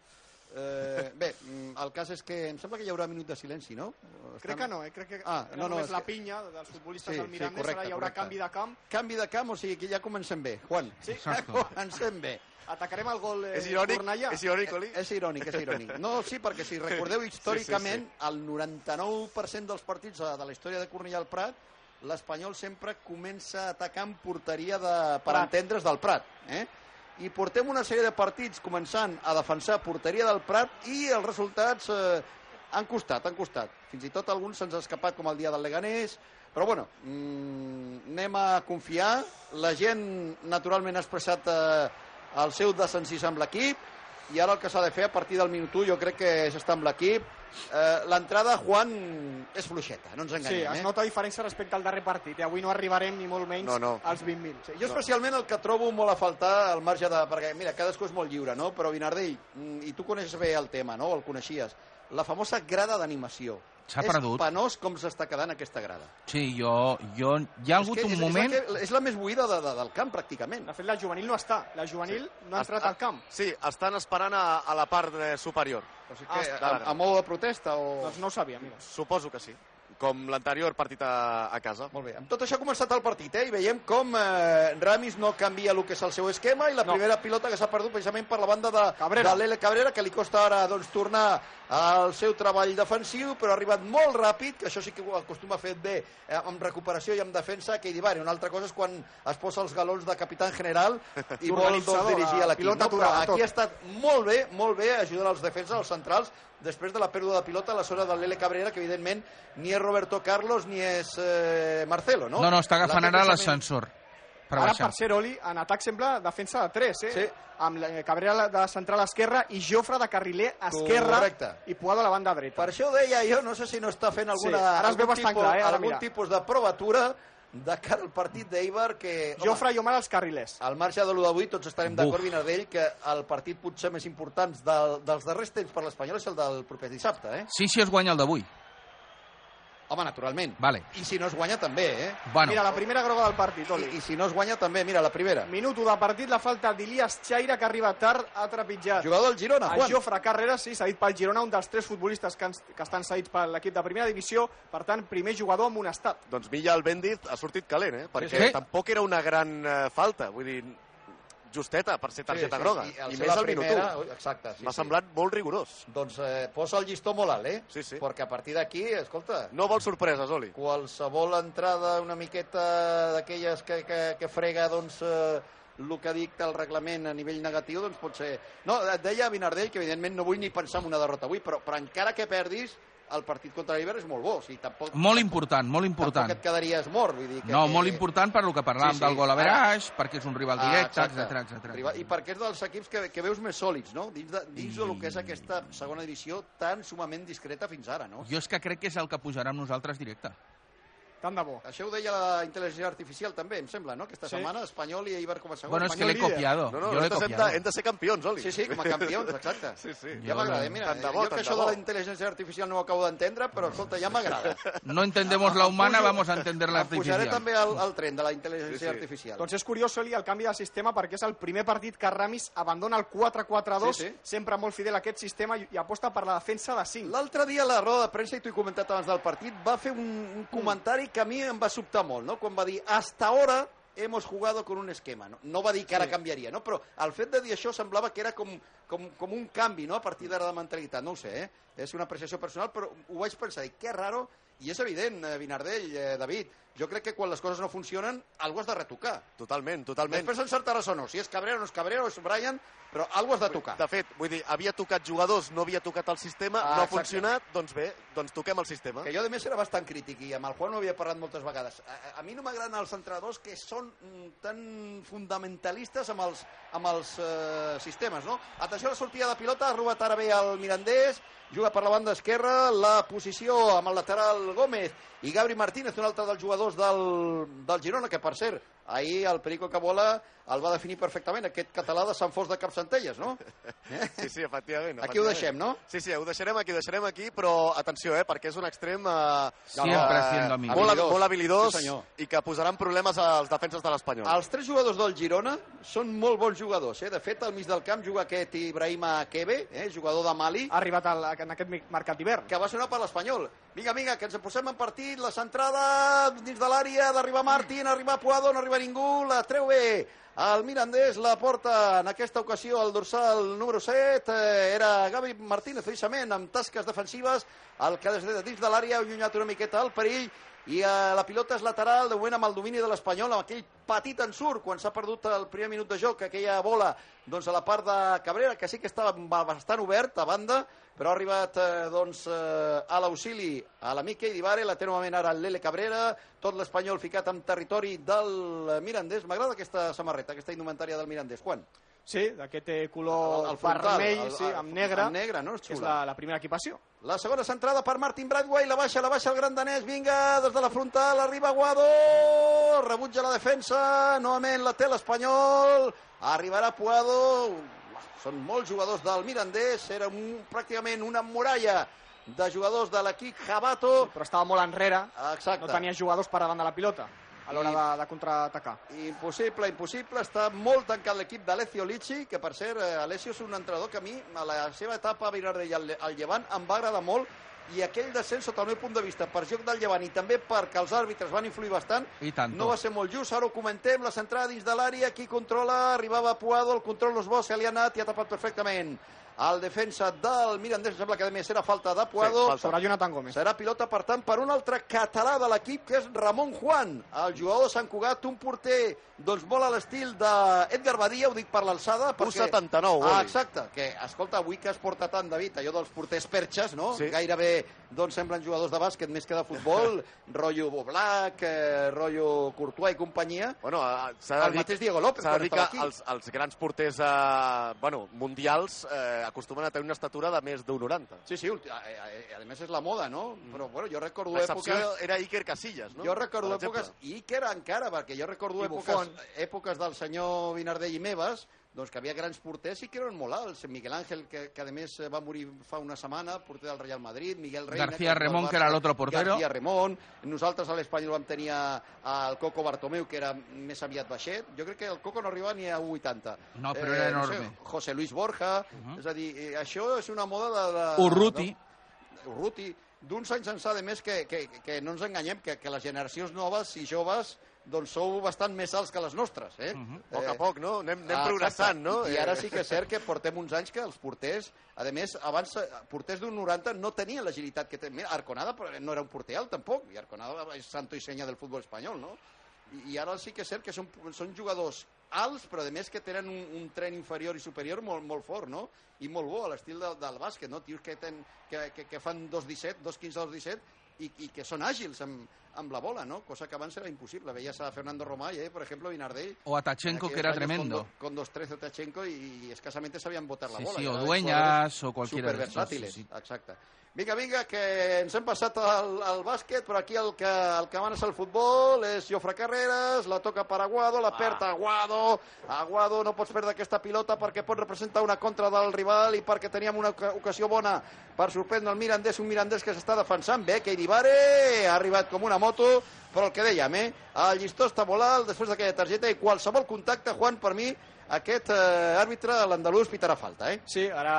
Eh, bé, mm, el cas és que em sembla que hi haurà minut de silenci, no? Crec que no, eh? crec que Ah, no, no, només és la que- pinya dels futbolistes Sí, del sí, Mirandés, correcte, ara hi haurà correcte. canvi de camp. Canvi de camp, o sigui que ja comencem bé. Juan, Sí. comencem bé. Atacarem el gol eh, És irònic? Cornellà. És irònic, Oli? És irònic, és irònic. No, sí, perquè si recordeu històricament, el 99% dels partits de, de la història de Cornellà al Prat, l'Espanyol sempre comença a atacar en porteria de, per entendre's del Prat. Eh? I portem una sèrie de partits començant a defensar porteria del Prat i els resultats eh, han costat, han costat. Fins i tot alguns se'ns ha escapat com el dia del Leganés, però bueno, mm, anem a confiar. La gent naturalment ha expressat eh, el seu desencís amb l'equip i ara el que s'ha de fer a partir del minut 1 jo crec que és estar amb l'equip. Eh, L'entrada, Juan, és fluixeta, no ens Sí, enganyem. es eh? nota diferència respecte al darrer partit. I avui no arribarem ni molt menys No, no. als 20.000. Sí, jo especialment el que trobo molt a faltar al marge de... Perquè, mira, cadascú és molt lliure, no? Però, Vinardell, mm, i tu coneixes bé el tema, no? El coneixies. La famosa grada d'animació. S'ha és perdut. penós com s'està quedant aquesta grada. Sí, jo, jo, hi ha hagut és que un és, moment... És la, que, és la més buida de, de, del camp, pràcticament. De fet, la juvenil no està. La juvenil no ha entrat al camp. Sí, estan esperant a, a la part eh, superior. O sigui que, a, a mou de protesta o... Doncs no ho sabia, mira. Suposo que sí. Com l'anterior partit a, a casa. Molt bé. Amb tot això ha començat el partit, eh? I veiem com eh, Ramis no canvia el que és el seu esquema i la No. primera pilota que s'ha perdut precisament per la banda de, Cabrera. de l'Ele Cabrera, que li costa ara doncs, tornar al seu treball defensiu, però ha arribat molt ràpid, que això sí que ho acostuma a fer bé eh, amb recuperació i amb defensa, que Idivari. Una altra cosa és quan es posa els galons de capità general i vol doncs, dirigir a l'equip. No? Però aquí ha estat molt bé, molt bé, ajudant els defenses, els centrals, després de la pèrdua de pilota a la zona de l'Ele Cabrera, que evidentment ni és Roberto Carlos ni és eh, Marcelo, no? No, no, està agafant ara l'ascensor. Per Ara, baixar. per ser Oli, en atac sembla defensa de 3, eh? Sí. Amb la- Cabrera de central esquerra i Jofre de carriler esquerra Correcte. i Puado a la banda dreta. Per això ho deia jo, no sé si no està fent alguna, Sí, ara es veu algun, bastant tipus, clar, eh? Ara algun mira. tipus de provatura de cara al partit d'Eibar que... Jofre i Omar als carrilers. Al marge de l'1 d'avui, tots estarem d'acord, Vinardell, que el partit potser més important del, dels darrers temps per l'Espanyol és el del proper dissabte, eh? Sí, sí es guanya el d'avui. Home, naturalment. Vale. I si no es guanya, també, eh? Bueno. Mira, la primera groga del partit, Oli. I, I si no es guanya, també, mira, la primera. Minut 1 de partit, la falta d'Ilias Chaira, que arriba tard, ha trepitjat. Jugador del Girona, El Juan. Jofre Carreras, sí, cedit pel Girona, un dels tres futbolistes que, que estan cedits per l'equip de primera divisió, per tant, primer jugador amb un estat. Doncs Villa el Bendiz ha sortit calent, eh? Perquè sí. tampoc era una gran eh, falta. Vull dir, justeta per ser targeta Sí, sí, groga. i al I, ser més al minut primera, 1. exacte, sí, M'ha sí. semblat molt rigorós. Doncs eh, posa el llistó molt alt, eh? Sí, sí. Perquè a partir d'aquí, escolta... No vol sorpreses, Oli. Qualsevol entrada una miqueta d'aquelles que, que, que frega, doncs, eh, el que dicta el reglament a nivell negatiu, doncs pot ser... No, et deia Vinardell que evidentment no vull ni pensar en una derrota avui, però, però encara que perdis, el partit contra l'Iber és molt bo. O sigui, tampoc, Molt important, molt important. tampoc et quedaries mort. Vull dir que, No, molt important per lo que parlàvem Sí, sí. del gol a Veraix, perquè és un rival Ah, directe, exacte. etc etc. Rival- I perquè és dels equips que, que veus més sòlids, no? Dins, de, dins del que és aquesta segona divisió tan sumament discreta fins ara, no? Jo és que crec que és el que pujarà amb nosaltres directe. Tant de bo. Això ho deia la intel·ligència artificial també, em sembla, no? Aquesta Sí. setmana, Espanyol i Eibar com a segon. Bueno, és que l'he copiado. No, no, Jo hem de, hem de ser campions, Oli. Sí, sí, com a campions, exacte. Sí, sí. Ja m'agrada, mira, Tant de bo, jo que de això de bo. la intel·ligència artificial no ho acabo d'entendre, però escolta, ja m'agrada. No entendemos la humana, vamos a entender la em Pujaré artificial. també al, al tren de la intel·ligència Sí, sí. artificial. Doncs és curiós, Eli, el canvi de sistema perquè és el primer partit que Ramis abandona el 4-4-2, Sí, sí. sempre molt fidel a aquest sistema i, i aposta per la defensa de 5. L'altre dia a la roda de premsa, i t'ho he comentat abans del partit, va fer un, un comentari que a mi em va sobtar molt, no? quan va dir hasta ahora hemos jugado con un esquema. No, no va dir que ara Sí. canviaria, no? però el fet de dir això semblava que era com, com, com un canvi no? a partir d'ara de mentalitat. No ho sé, eh? és una apreciació personal, però ho vaig pensar, i que raro, i és evident, eh, Vinardell, eh, David, jo crec que quan les coses no funcionen, algo has de retocar. Totalment, totalment. Després encertaràs o no, si és Cabrera o no és Cabrera o és Brian, però algo has de tocar. De fet, vull dir, havia tocat jugadors, no havia tocat el sistema, Ah, no ha exacte. funcionat, doncs bé, doncs toquem el sistema. Que jo, a més, era bastant crític i amb el Juan ho havia parlat moltes vegades. A, a mi no m'agraden els entrenadors que són mm, tan fundamentalistes amb els, amb els eh, sistemes, no? Atenció a la sortida de pilota, ha robat ara bé el Mirandés, juga per la banda esquerra, la posició amb el lateral Gómez i Gabri Martínez, un altre dels jugadors del, del Girona, que per cert, ahir el Perico Cabola el va definir perfectament, aquest català de Sant Fos de Capcentelles, no? Sí, sí, efectivament. Aquí ho deixem, no? Sí, sí, ho deixarem aquí, ho deixarem aquí, però atenció, eh, perquè és un extrem eh, Siempre eh, siendo amigo. molt, Habilidós. molt habilidós Sí, i que posaran problemes als defenses de l'Espanyol. Els tres jugadors del Girona són molt bons jugadors. Eh? De fet, al mig del camp juga aquest Ibrahima Kebe, eh? jugador de Mali, Ha arribat al, en aquest mercat d'hivern. que va sonar per l'Espanyol. Vinga, vinga, que ens posem en partit, la centrada dins de l'àrea, d'arribar Martín, arribar Puado, no arriba ningú, la treu bé. El Mirandés la porta en aquesta ocasió al dorsal número 7, eh, era Gavi Martínez, precisament, amb tasques defensives, el que des de dins de l'àrea ha allunyat una miqueta el perill, i eh, la pilota és lateral, de moment amb el domini de l'Espanyol, amb aquell petit ensurt, quan s'ha perdut el primer minut de joc, aquella bola doncs, a la part de Cabrera, que sí que estava ba- bastant obert a banda, però ha arribat eh, doncs, eh, a l'auxili a l'amic Keidi Vare, la té novament ara el Lele Cabrera, tot l'Espanyol ficat en territori del Mirandés. M'agrada aquesta samarreta, aquesta indumentària del Mirandés. Juan? Sí, d'aquest eh, color El- el frontal, vermell, el- sí, el- amb negre, amb negre, no? És és la, la primera equipació. La segona centrada per Martin Bradway, la baixa, la baixa el gran danès, vinga, des de la frontal, arriba Guado, rebutja la defensa, novament la té l'Espanyol, arribarà Puado, són molts jugadors del Mirandés, era un, pràcticament una muralla de jugadors de l'equip Jabato. Però estava molt enrere, Exacte. no tenia jugadors per davant de la pilota a l'hora de, de contraatacar. Impossible, impossible. Està molt tancat l'equip d'Alessio Licci, que per cert, eh, Alessio és un entrenador que a mi, a la seva etapa a Virardell al, al Llevant, em va agradar molt i aquell descens, sota el meu punt de vista, per joc del Llevant i també perquè els àrbitres van influir bastant, I no va ser molt just. Ara ho comentem, la centrada dins de l'àrea, qui controla, arribava Puado, el control no és bo, se li ha anat i ha tapat perfectament el defensa del Mirandés, em sembla que a més era falta de Puado. Sí, sobre Jonathan Gómez. Serà pilota, per tant, per un altre català de l'equip, que és Ramon Juan, el jugador de Sant Cugat, un porter doncs molt a l'estil d'Edgar Badia, ho dic per l'alçada. perquè- 1,79, Ah, exacte, que, escolta, avui que es porta tant, David, allò dels porters perxes, no? Sí. Gairebé, doncs, semblen jugadors de bàsquet més que de futbol, rotllo Boblac, eh, rotllo Courtois i companyia. Bueno, eh, s'ha de El dir- mateix Diego López, S'ha de dir que els, els grans porters eh, bueno, mundials eh, acostumen a tenir una estatura de més d'un 90. Sí, sí, a, a, a, a més és la moda, no? Però, bueno, jo recordo èpoques... era Iker Casillas, no? Jo recordo èpoques, i que era encara, perquè jo recordo èpoques, Buffon. èpoques del senyor Vinardell i meves, doncs que havia grans porters i que eren molt alts. Miguel Ángel, que, que a més va morir fa una setmana, porter del Real Madrid, Miguel Reina... García que Remón, que era l'altre portero. García Remón. Nosaltres a l'Espanyol vam tenir al Coco Bartomeu, que era més aviat baixet. Jo crec que el Coco no arribava ni a 1,80. No, però era no enorme. Sé, José Luis Borja. És a dir, eh, això és una moda de... de Urruti. de- Urruti, d'uns anys ençà, de més, que, que, que no ens enganyem, que, que les generacions noves i joves doncs sou bastant més alts que les nostres, eh? A poc a poc, no? Anem, anem Ah, progressant, no? I, I ara sí que és cert que portem uns anys que els porters, a més, abans, eh, porters d'un 90 no tenien l'agilitat que. Mira, Arconada però no era un porter alt, tampoc, i Arconada és santo i senya del futbol espanyol, no? I, i ara sí que és cert que són, són jugadors alts, però a més que tenen un, un tren inferior i superior molt, molt fort, no? I molt bo, a l'estil del, del bàsquet, no? Tios que, ten, que, que, que fan 2'17, 2'15, 2'17, i, i que són àgils amb, amb la bola, ¿no? Cosa que abans era imposible. Veías a Fernando Romay, eh, por ejemplo, Vinardell. O a Tachenko, en que era tremendo. Con, dos- con 2-13 Tachenko y, y escasamente sabían botar la Sí, bola. sí, o Dueñas o cualquiera de superversàtils, sí, sí. Exacte. Vinga, vinga, que ens hem passat al, al bàsquet, però aquí el que, el que mana és el futbol, és Jofre Carreras, la toca per Aguado, la perd Aguado, Aguado, no pots perdre aquesta pilota perquè pot representar una contra del rival i perquè teníem una oca- ocasió bona per sorprendre el Mirandés, un Mirandés que s'està defensant bé, que Iribare ha arribat com una moto, però el que dèiem, eh? El llistó està molt alt després d'aquella targeta i qualsevol contacte, Juan, per mi, aquest eh, àrbitre, l'andalús, pitarà falta, eh? Sí, ara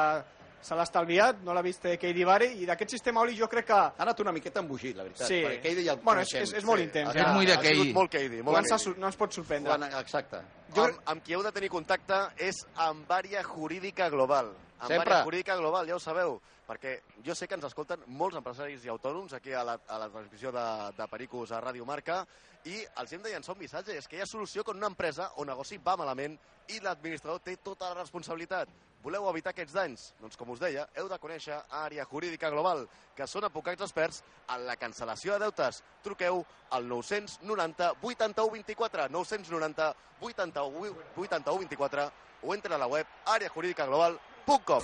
se l'ha estalviat, no l'ha vist eh, Keidi Bari, i d'aquest sistema Oli jo crec que... Ha anat una miqueta embogit, la veritat, Sí. perquè Keidi ja el bueno, és, coneixem. és, és molt Sí. intens. És muy de Keidi. molt Keidi. Molt Quan Keidi. no ens pot sorprendre. Quan, exacte. Jo... Amb, amb qui heu de tenir contacte és amb àrea jurídica global. Amb Sempre. àrea jurídica global, ja ho sabeu, perquè jo sé que ens escolten molts empresaris i autònoms aquí a la, a la transmissió de, de Pericos a Ràdio Marca i els hem de llançar un missatge, és que hi ha solució quan una empresa o negoci va malament i l'administrador té tota la responsabilitat. Voleu evitar aquests danys? Doncs com us deia, heu de conèixer Àrea Jurídica Global, que són advocats experts en la cancel·lació de deutes. Truqueu al 990 81 24, 990 81, 81 24 o entra a la web areajuridicaglobal.com. Global.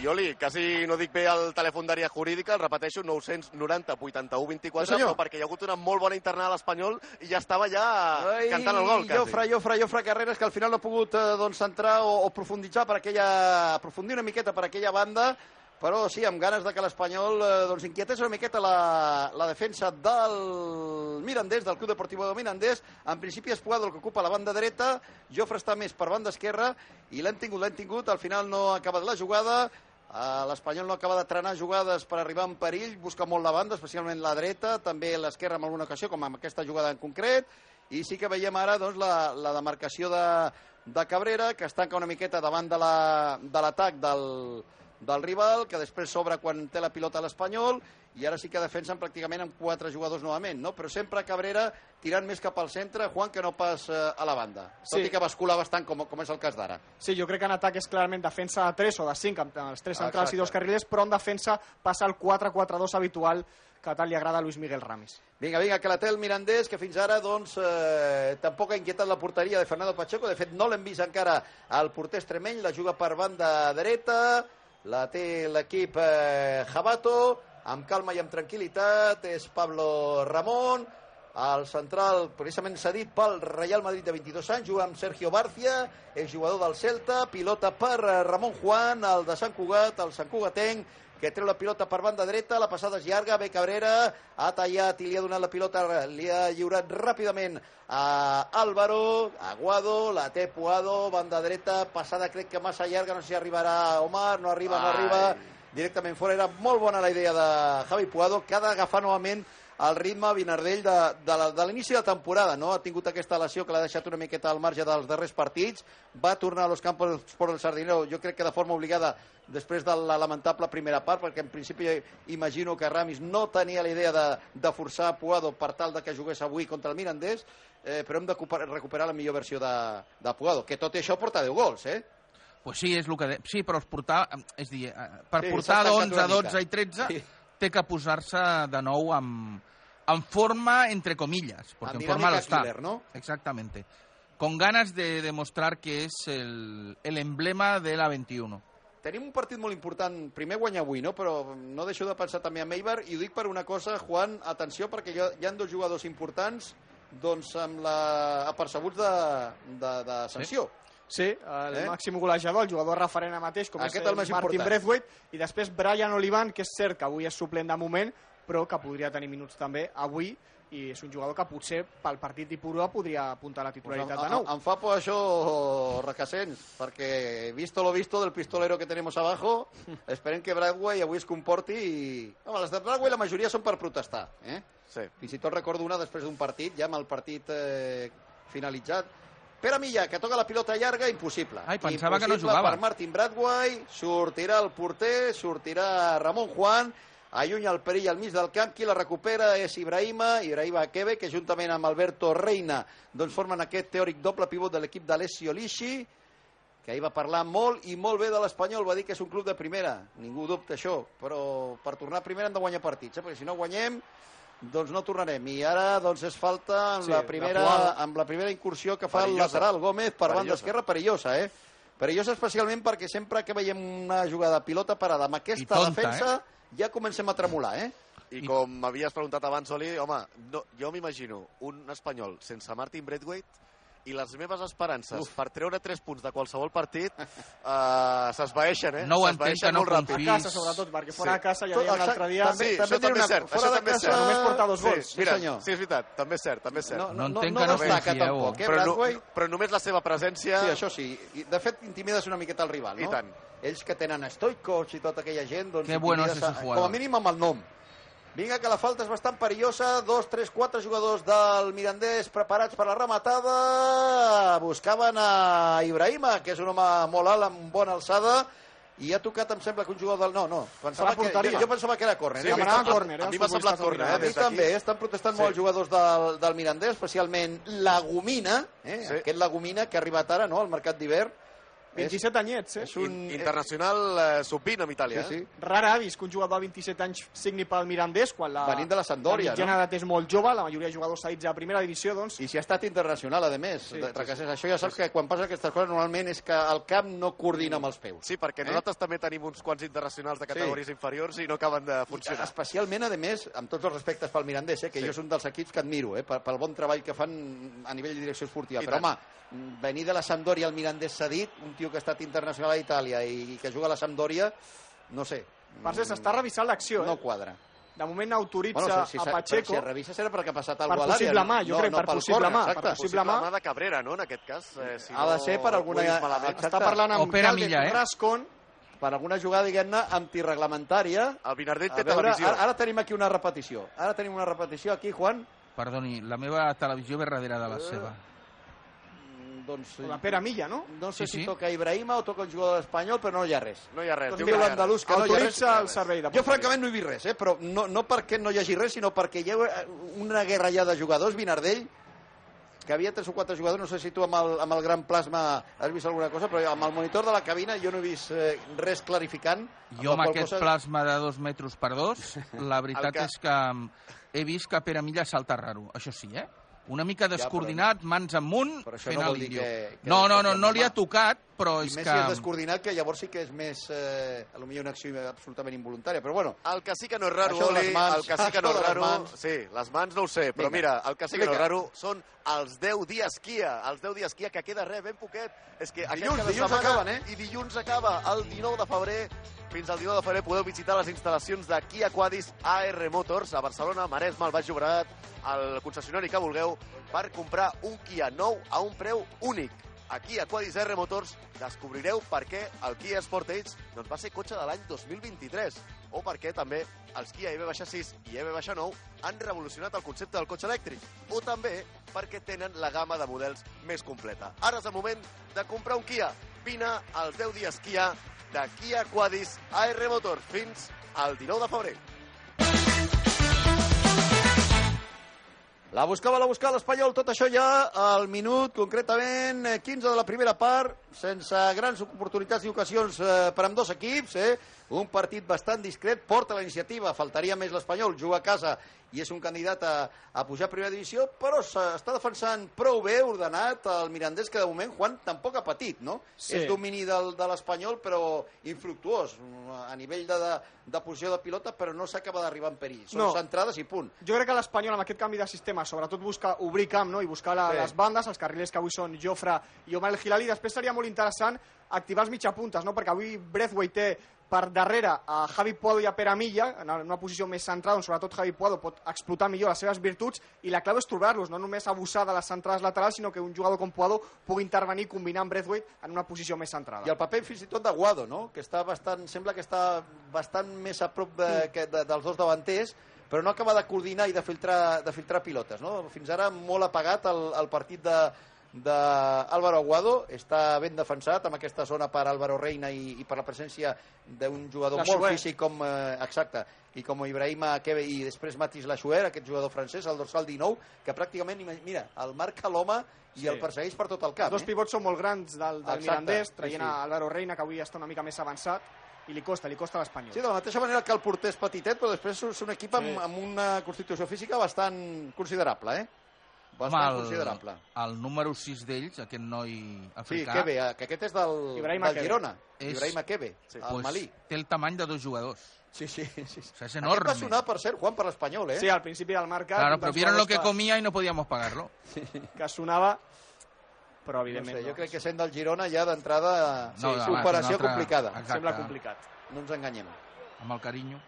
I Oli, quasi no dic bé el telèfon d'àrea jurídica, el repeteixo, 990 81 24, Sí, senyor. però perquè hi ha hagut una molt bona internada a l'Espanyol i ja estava ja Ai, cantant el gol, quasi. Jofre, Jofre, Jofre Carreras, que al final no ha pogut eh, doncs, entrar o, o profunditzar per aquella, aprofundir una miqueta per aquella banda, però sí, amb ganes de que l'Espanyol eh, doncs, inquietés una miqueta la, la defensa del Mirandés, del Club Deportiu de Mirandés. En principi és Puado el que ocupa la banda dreta, Jofre està més per banda esquerra, i l'hem tingut, l'hem tingut, al final no ha acabat la jugada, Eh, L'Espanyol no acaba de trenar jugades per arribar en perill, busca molt la banda, especialment la dreta, també l'esquerra en alguna ocasió, com en aquesta jugada en concret, i sí que veiem ara doncs, la, la demarcació de, de Cabrera, que es tanca una miqueta davant de la- de l'atac la, del, del rival, que després s'obre quan té la pilota l'Espanyol, i ara sí que defensen pràcticament amb quatre jugadors novament, no? però sempre Cabrera tirant més cap al centre, Juan, que no pas eh, a la banda, tot Sí. i que bascula bastant, com, com és el cas d'ara. Sí, jo crec que en atac és clarament defensa de 3 o de 5, amb els 3 centrals Exacte. i dos carrilers, però en defensa passa al 4-4-2 habitual que tant li agrada a Luis Miguel Ramis. Vinga, vinga, que la té el Mirandés, que fins ara doncs, eh, tampoc ha inquietat la porteria de Fernando Pacheco. De fet, no l'hem vist encara al porter extremeny, la juga per banda dreta, la té l'equip eh, Jabato, amb calma i amb tranquil·litat, és Pablo Ramón, el central, precisament cedit pel Real Madrid de 22 anys, juga amb Sergio Barcia, és jugador del Celta, pilota per eh, Ramon Juan, el de Sant Cugat, el Sant Cugatenc, que treu la pilota per banda dreta, la passada és llarga, ve Cabrera, ha tallat i li ha donat la pilota, li ha lliurat ràpidament a Álvaro, Aguado, la té Puado, banda dreta, passada crec que massa llarga, no sé si arribarà Omar, no arriba, no Ai. arriba, directament fora. Era molt bona la idea de Javi Puado, que ha d'agafar novament el ritme Vinardell de, de, la- de l'inici de temporada. No? Ha tingut aquesta lesió que l'ha deixat una miqueta al marge dels darrers partits. Va tornar a los campos por el Sardinero, jo crec que de forma obligada després de la lamentable primera part, perquè en principi imagino que Ramis no tenia la idea de, de forçar Puado per tal de que jugués avui contra el Mirandés, eh, però hem de recuperar, la millor versió de, de Puado, que tot i això porta 10 gols, eh? Pues sí, és el que... De... Sí, però es portar... És dir, eh, per Sí, portar s'ha tancat d'11, una 12 mica. i 13 Sí. Té que posar-se de nou amb, en forma, entre comillas, porque en forma lo está. killer, ¿no? Exactamente. Con ganas de demostrar que es el, el emblema de la 21. Tenim un partit molt important, primer guanyar avui, no? però no deixo de pensar també en Eibar, i ho dic per una cosa, Juan, atenció, perquè hi ha, hi ha dos jugadors importants doncs, amb la... apercebuts de, de, de sanció. Sí, el Eh? màxim golejador, el jugador referent ara mateix, com Aquest és el més Martin important. Braithwaite, i després Brian Olivan, que és cert que avui és suplent de moment, però que podria tenir minuts també avui, i és un jugador que potser pel partit d'Ipurua podria apuntar a la Pues titularitat em, de nou. em, em fa por això, Requesens, perquè visto lo visto del pistolero que tenemos abajo, esperem que Bradway avui es comporti i... Home, les de Bradway la majoria són per protestar, eh? Sí. Fins i tot recordo una després d'un partit, ja amb el partit eh, finalitzat. Pere Milla, que toca la pilota llarga, impossible. Ai, pensava que no Impossible jugava. per Martin Bradway, sortirà el porter, sortirà Ramon Juan, allunya el perill al mig del camp, qui la recupera és Ibrahima, Ibrahima Kebe, que juntament amb Alberto Reina doncs formen aquest teòric doble pivot de l'equip d'Alessio Lisci, que ahir va parlar molt i molt bé de l'Espanyol, va dir que és un club de primera, ningú dubta això, però per tornar a primera hem de guanyar partits, eh? perquè si no guanyem doncs no tornarem. I ara doncs és falta amb, Sí, la, la primera, amb la primera incursió que fa el Perillosa. lateral Gómez per banda Perillosa. esquerra, perillosa, eh? Perillosa especialment perquè sempre que veiem una jugada pilota parada amb aquesta tonta, defensa ja comencem a tremolar, eh? I com m'havies preguntat abans, Oli, home, no, jo m'imagino un espanyol sense Martin Braithwaite i les meves esperances Uf. per treure 3 punts de qualsevol partit uh, s'esvaeixen, eh? No ho entenc S'esvaeixen que no confiïs. A casa, sobretot, perquè fora de casa ja Tot- dèiem l'altre dia... Sí, també això diré també és una- cert. fora de també és casa cert. només porta dos gols. Sí, mira, Sí, senyor. sí, és veritat, també és cert, també és cert. No, No no, entenc no que no destaca tampoc, eh, però, no, però només la seva presència... Sí, això sí. I, De fet, intimides una miqueta el rival, no? I tant. Ells que tenen Stoikos i tota aquella gent, doncs... Qué bueno es ese a- jugador. Com a mínim amb el nom. Vinga, que la falta és bastant perillosa. Dos, tres, quatre jugadors del Mirandés preparats per la rematada. Buscaven a Ibrahima, que és un home molt alt, amb bona alçada, i ha tocat, em sembla, que un jugador del... No, no, pensava que, jo, jo pensava que era córner. Sí, eh? A córner, eh, a mi m'ha semblat córner, eh, a mi també, estan protestant Sí. molt els jugadors del, del Mirandés, especialment la Gomina, eh? Sí. aquest Lagomina que ha arribat ara no, al mercat d'hivern. 27 anyets, eh? És un... In- Internacional eh, sub-20 amb Itàlia, Sí, sí. eh? Rara ha vist que un jugador de 27 anys signi pel Mirandés quan la, Venint de la Sampdoria, la mitjana no? d'edat és molt jove, la majoria de jugadors cedits a primera divisió, doncs... I si ha estat internacional, a més. Sí, Sí, sí, sí, Això ja saps que quan passa aquestes coses normalment és que el camp no coordina amb els peus. Sí, perquè Eh? nosaltres també tenim uns quants internacionals de categories inferiors i no acaben de funcionar. Especialment, a més, amb tots els respectes pel Mirandés, eh, que Sí. jo és un dels equips que admiro, eh, pel, pel bon treball que fan a nivell de direcció esportiva. I Però, tant. home, venir de la Sampdoria al Mirandés cedit, un tio que ha estat internacional a Itàlia i, que juga a la Sampdoria, no sé. Per cert, s'està revisant l'acció, eh? No quadra. De moment autoritza Bueno, si, si, a Pacheco... Si es revisa serà perquè ha passat Per alguna cosa a l'àrea. possible mà, jo no, crec, no per pel possible córner, mà, exacte. per possible mà. mà de Cabrera, no?, en aquest cas. Eh, si Ha de ser per alguna- exacte. Està parlant amb O Pere Caldes Milla, eh? Rascon, per alguna jugada, diguem-ne, antirreglamentària. El Vinardell A té veure, televisió. ara, ara tenim aquí una repetició. Ara tenim una repetició aquí, Juan. Perdoni, la meva televisió ve darrere de Eh, la seva. Doncs, la Pere Milla, no? no sé Sí, si sí. toca Ibrahima o toca un jugador espanyol, però no hi ha res. No hi ha res. Doncs diu Diu que no hi ha l'andalús que no hi ha res. El servei de Jo, francament, no he vist res, eh? però no, no perquè no hi hagi res, sinó perquè hi ha una guerra ja de jugadors, Vinardell, que havia tres o quatre jugadors, no sé si tu amb el, amb el gran plasma has vist alguna cosa, però amb el monitor de la cabina jo no he vist eh, res clarificant. Jo amb qual aquest cosa- plasma de dos metres per dos, la veritat que- és que mm, he vist que Pere Milla salta raro, això sí, eh? Una mica descoordinat, mans amunt, Però això fent no el que- que- No, no, no, no li ha tocat, però I és més que... si és descoordinat, que llavors sí que és més, eh, a lo millor una acció absolutament involuntària, però bueno, El que sí que no és raro, Oli, mans, el que sí que no és raro... mans. Sí, les mans no ho sé, però Vinga, mira, el que sí que no és raro són els 10 dies Kia, els 10 dies Kia, que queda res, ben poquet. És que Dilluns, dilluns setmana, acaben, eh? I dilluns acaba, el 19 de febrer. Fins al 19 de febrer podeu visitar les instal·lacions de Kia Quadis AR Motors a Barcelona, Maresme, al Baix Llobregat, al concessionari que vulgueu, per comprar un Kia nou a un preu únic. Aquí a Quadis R Motors descobrireu per què el Kia Sportage doncs, va ser cotxe de l'any 2023 o per què també els Kia EV6 i EV9 han revolucionat el concepte del cotxe elèctric o també perquè tenen la gamma de models més completa. Ara és el moment de comprar un Kia. Vine als 10 dies Kia de Kia Quadis AR Motors fins al 19 de febrer. La buscava, la buscava l'Espanyol, tot això ja al minut, concretament eh, 15 de la primera part, sense grans oportunitats i ocasions eh, per amb dos equips, eh? Un partit bastant discret, porta la iniciativa, faltaria més l'Espanyol, juga a casa i és un candidat a, a pujar a primera divisió, però s'està defensant prou bé, ordenat, el Mirandés, que de moment Juan tampoc ha patit, no? Sí. És domini del, de l'Espanyol, però infructuós, a nivell de, de, de posició de pilota, però no s'acaba d'arribar en perill. Són No. centrades i punt. Jo crec que l'Espanyol amb aquest canvi de sistema sobretot busca obrir camp no? i buscar la, Sí. les bandes, els carrilers que avui són Jofre i Omar El Hilali. Després seria molt interessant activar els mitjapuntes, no? perquè avui Breathway té per darrere a Javi Puado i a Pere Milla, en una posició més centrada, on sobretot Javi Puado pot explotar millor les seves virtuts, i la clau és trobar-los, no només abusar de les centrades laterals, sinó que un jugador com Puado pugui intervenir i combinar amb Breathwaite en una posició més centrada. I el paper fins i tot de Guado, no? que està bastant, sembla que està bastant més a prop de, que de, dels dos davanters, però no acaba de coordinar i de filtrar, de filtrar pilotes. No? Fins ara molt apagat el, el partit de, d'Álvaro Aguado, està ben defensat amb aquesta zona per Álvaro Reina i, i per la presència d'un jugador molt físic com, eh, exacte, i com Ibrahima Kebe i després Matis Lashuer, aquest jugador francès, el dorsal 19, que pràcticament, mira, el marca l'home i Sí. el persegueix per tot el camp. Els dos eh? pivots són molt grans del, del Exacte, Mirandés, sí, traient sí. a Álvaro Reina, que avui està una mica més avançat, i li costa, li costa a l'Espanyol. Sí, de la mateixa manera que el porter és petitet, però després és un equip amb, Sí. amb una constitució física bastant considerable, eh? Bastant Home, considerable. el, el número 6 d'ells, aquest noi Sí, africà... Kebe, eh, que aquest és del, Ibrahima del. Girona. És- Ibrahima Kebe, Sí. el Malí. Té el tamany de dos jugadors. Sí, sí, sí. O sea, es Aquest enorme. va sonar, per cert, Juan, per l'Espanyol, eh? Sí, al principi del mercat... Claro, dels vieron lo que comía y no podíamos pagarlo. que sonava, però No evidentment sé, jo no. crec que sent del Girona ja d'entrada No, sí, operació és una altra- complicada. Exacte. Sembla complicat. No ens enganyem. Amb el carinyo.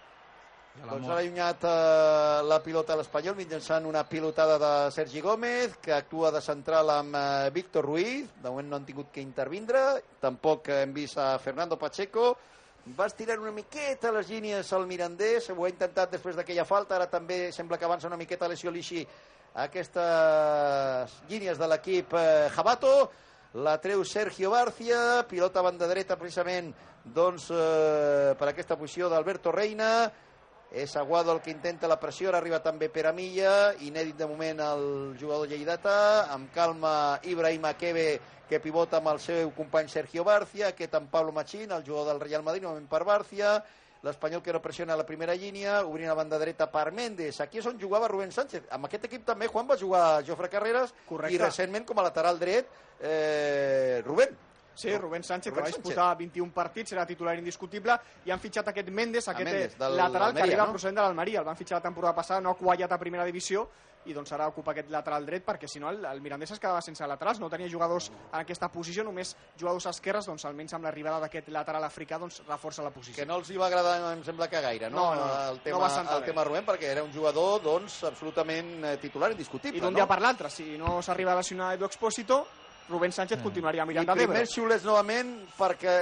Doncs ara ha allunyat eh, la pilota a l'Espanyol mitjançant una pilotada de Sergi Gómez, que actua de central amb eh, Víctor Ruiz. De moment no han tingut que intervindre. Tampoc hem vist a Fernando Pacheco. Va estirant una miqueta les línies al Mirandés, ho ha intentat després d'aquella falta, ara també sembla que avança una miqueta Alessio Lixi aquestes línies de l'equip eh, Jabato, la treu Sergio Barcia, pilota a banda dreta precisament doncs, eh, per aquesta posició d'Alberto Reina, és Aguado el que intenta la pressió, ara arriba també Pere Milla, inèdit de moment el jugador lleidatà, amb calma Ibrahim Akebe, que pivota amb el seu company Sergio Barcia, aquest amb Pablo Machín, el jugador del Real Madrid, novament per Barcia, l'Espanyol que no pressiona a la primera línia, obrint la banda dreta per Méndez. Aquí és on jugava Rubén Sánchez. Amb aquest equip també, Juan, va jugar Jofre Carreras Correcte. i recentment com a lateral dret eh, Rubén. Sí, Rubén Sánchez, Rubén que va Sánchez. disputar 21 partits, era titular indiscutible, i han fitxat aquest Méndez, A aquest Méndez, eh, lateral que arriba no? procedent de l'Almeria. El van fitxar la temporada passada, no ha quallat a primera divisió, i doncs ara ocupa aquest lateral dret, perquè si no el, el Mirandés es quedava sense laterals, no tenia jugadors en aquesta posició, només jugadors esquerres, doncs almenys amb l'arribada d'aquest lateral africà doncs reforça la posició. que no els hi va agradar, em sembla que gaire, no? No, no, no. el No tema, va sentar el tema Rubén, perquè era un jugador, doncs, absolutament eh, titular, indiscutible, I d'un no? dia per l'altre, si no s'arriba a lesionar Edu Expósito, Rubén Sánchez continuaria I mirant a l'Ebre. primer xiulets novament perquè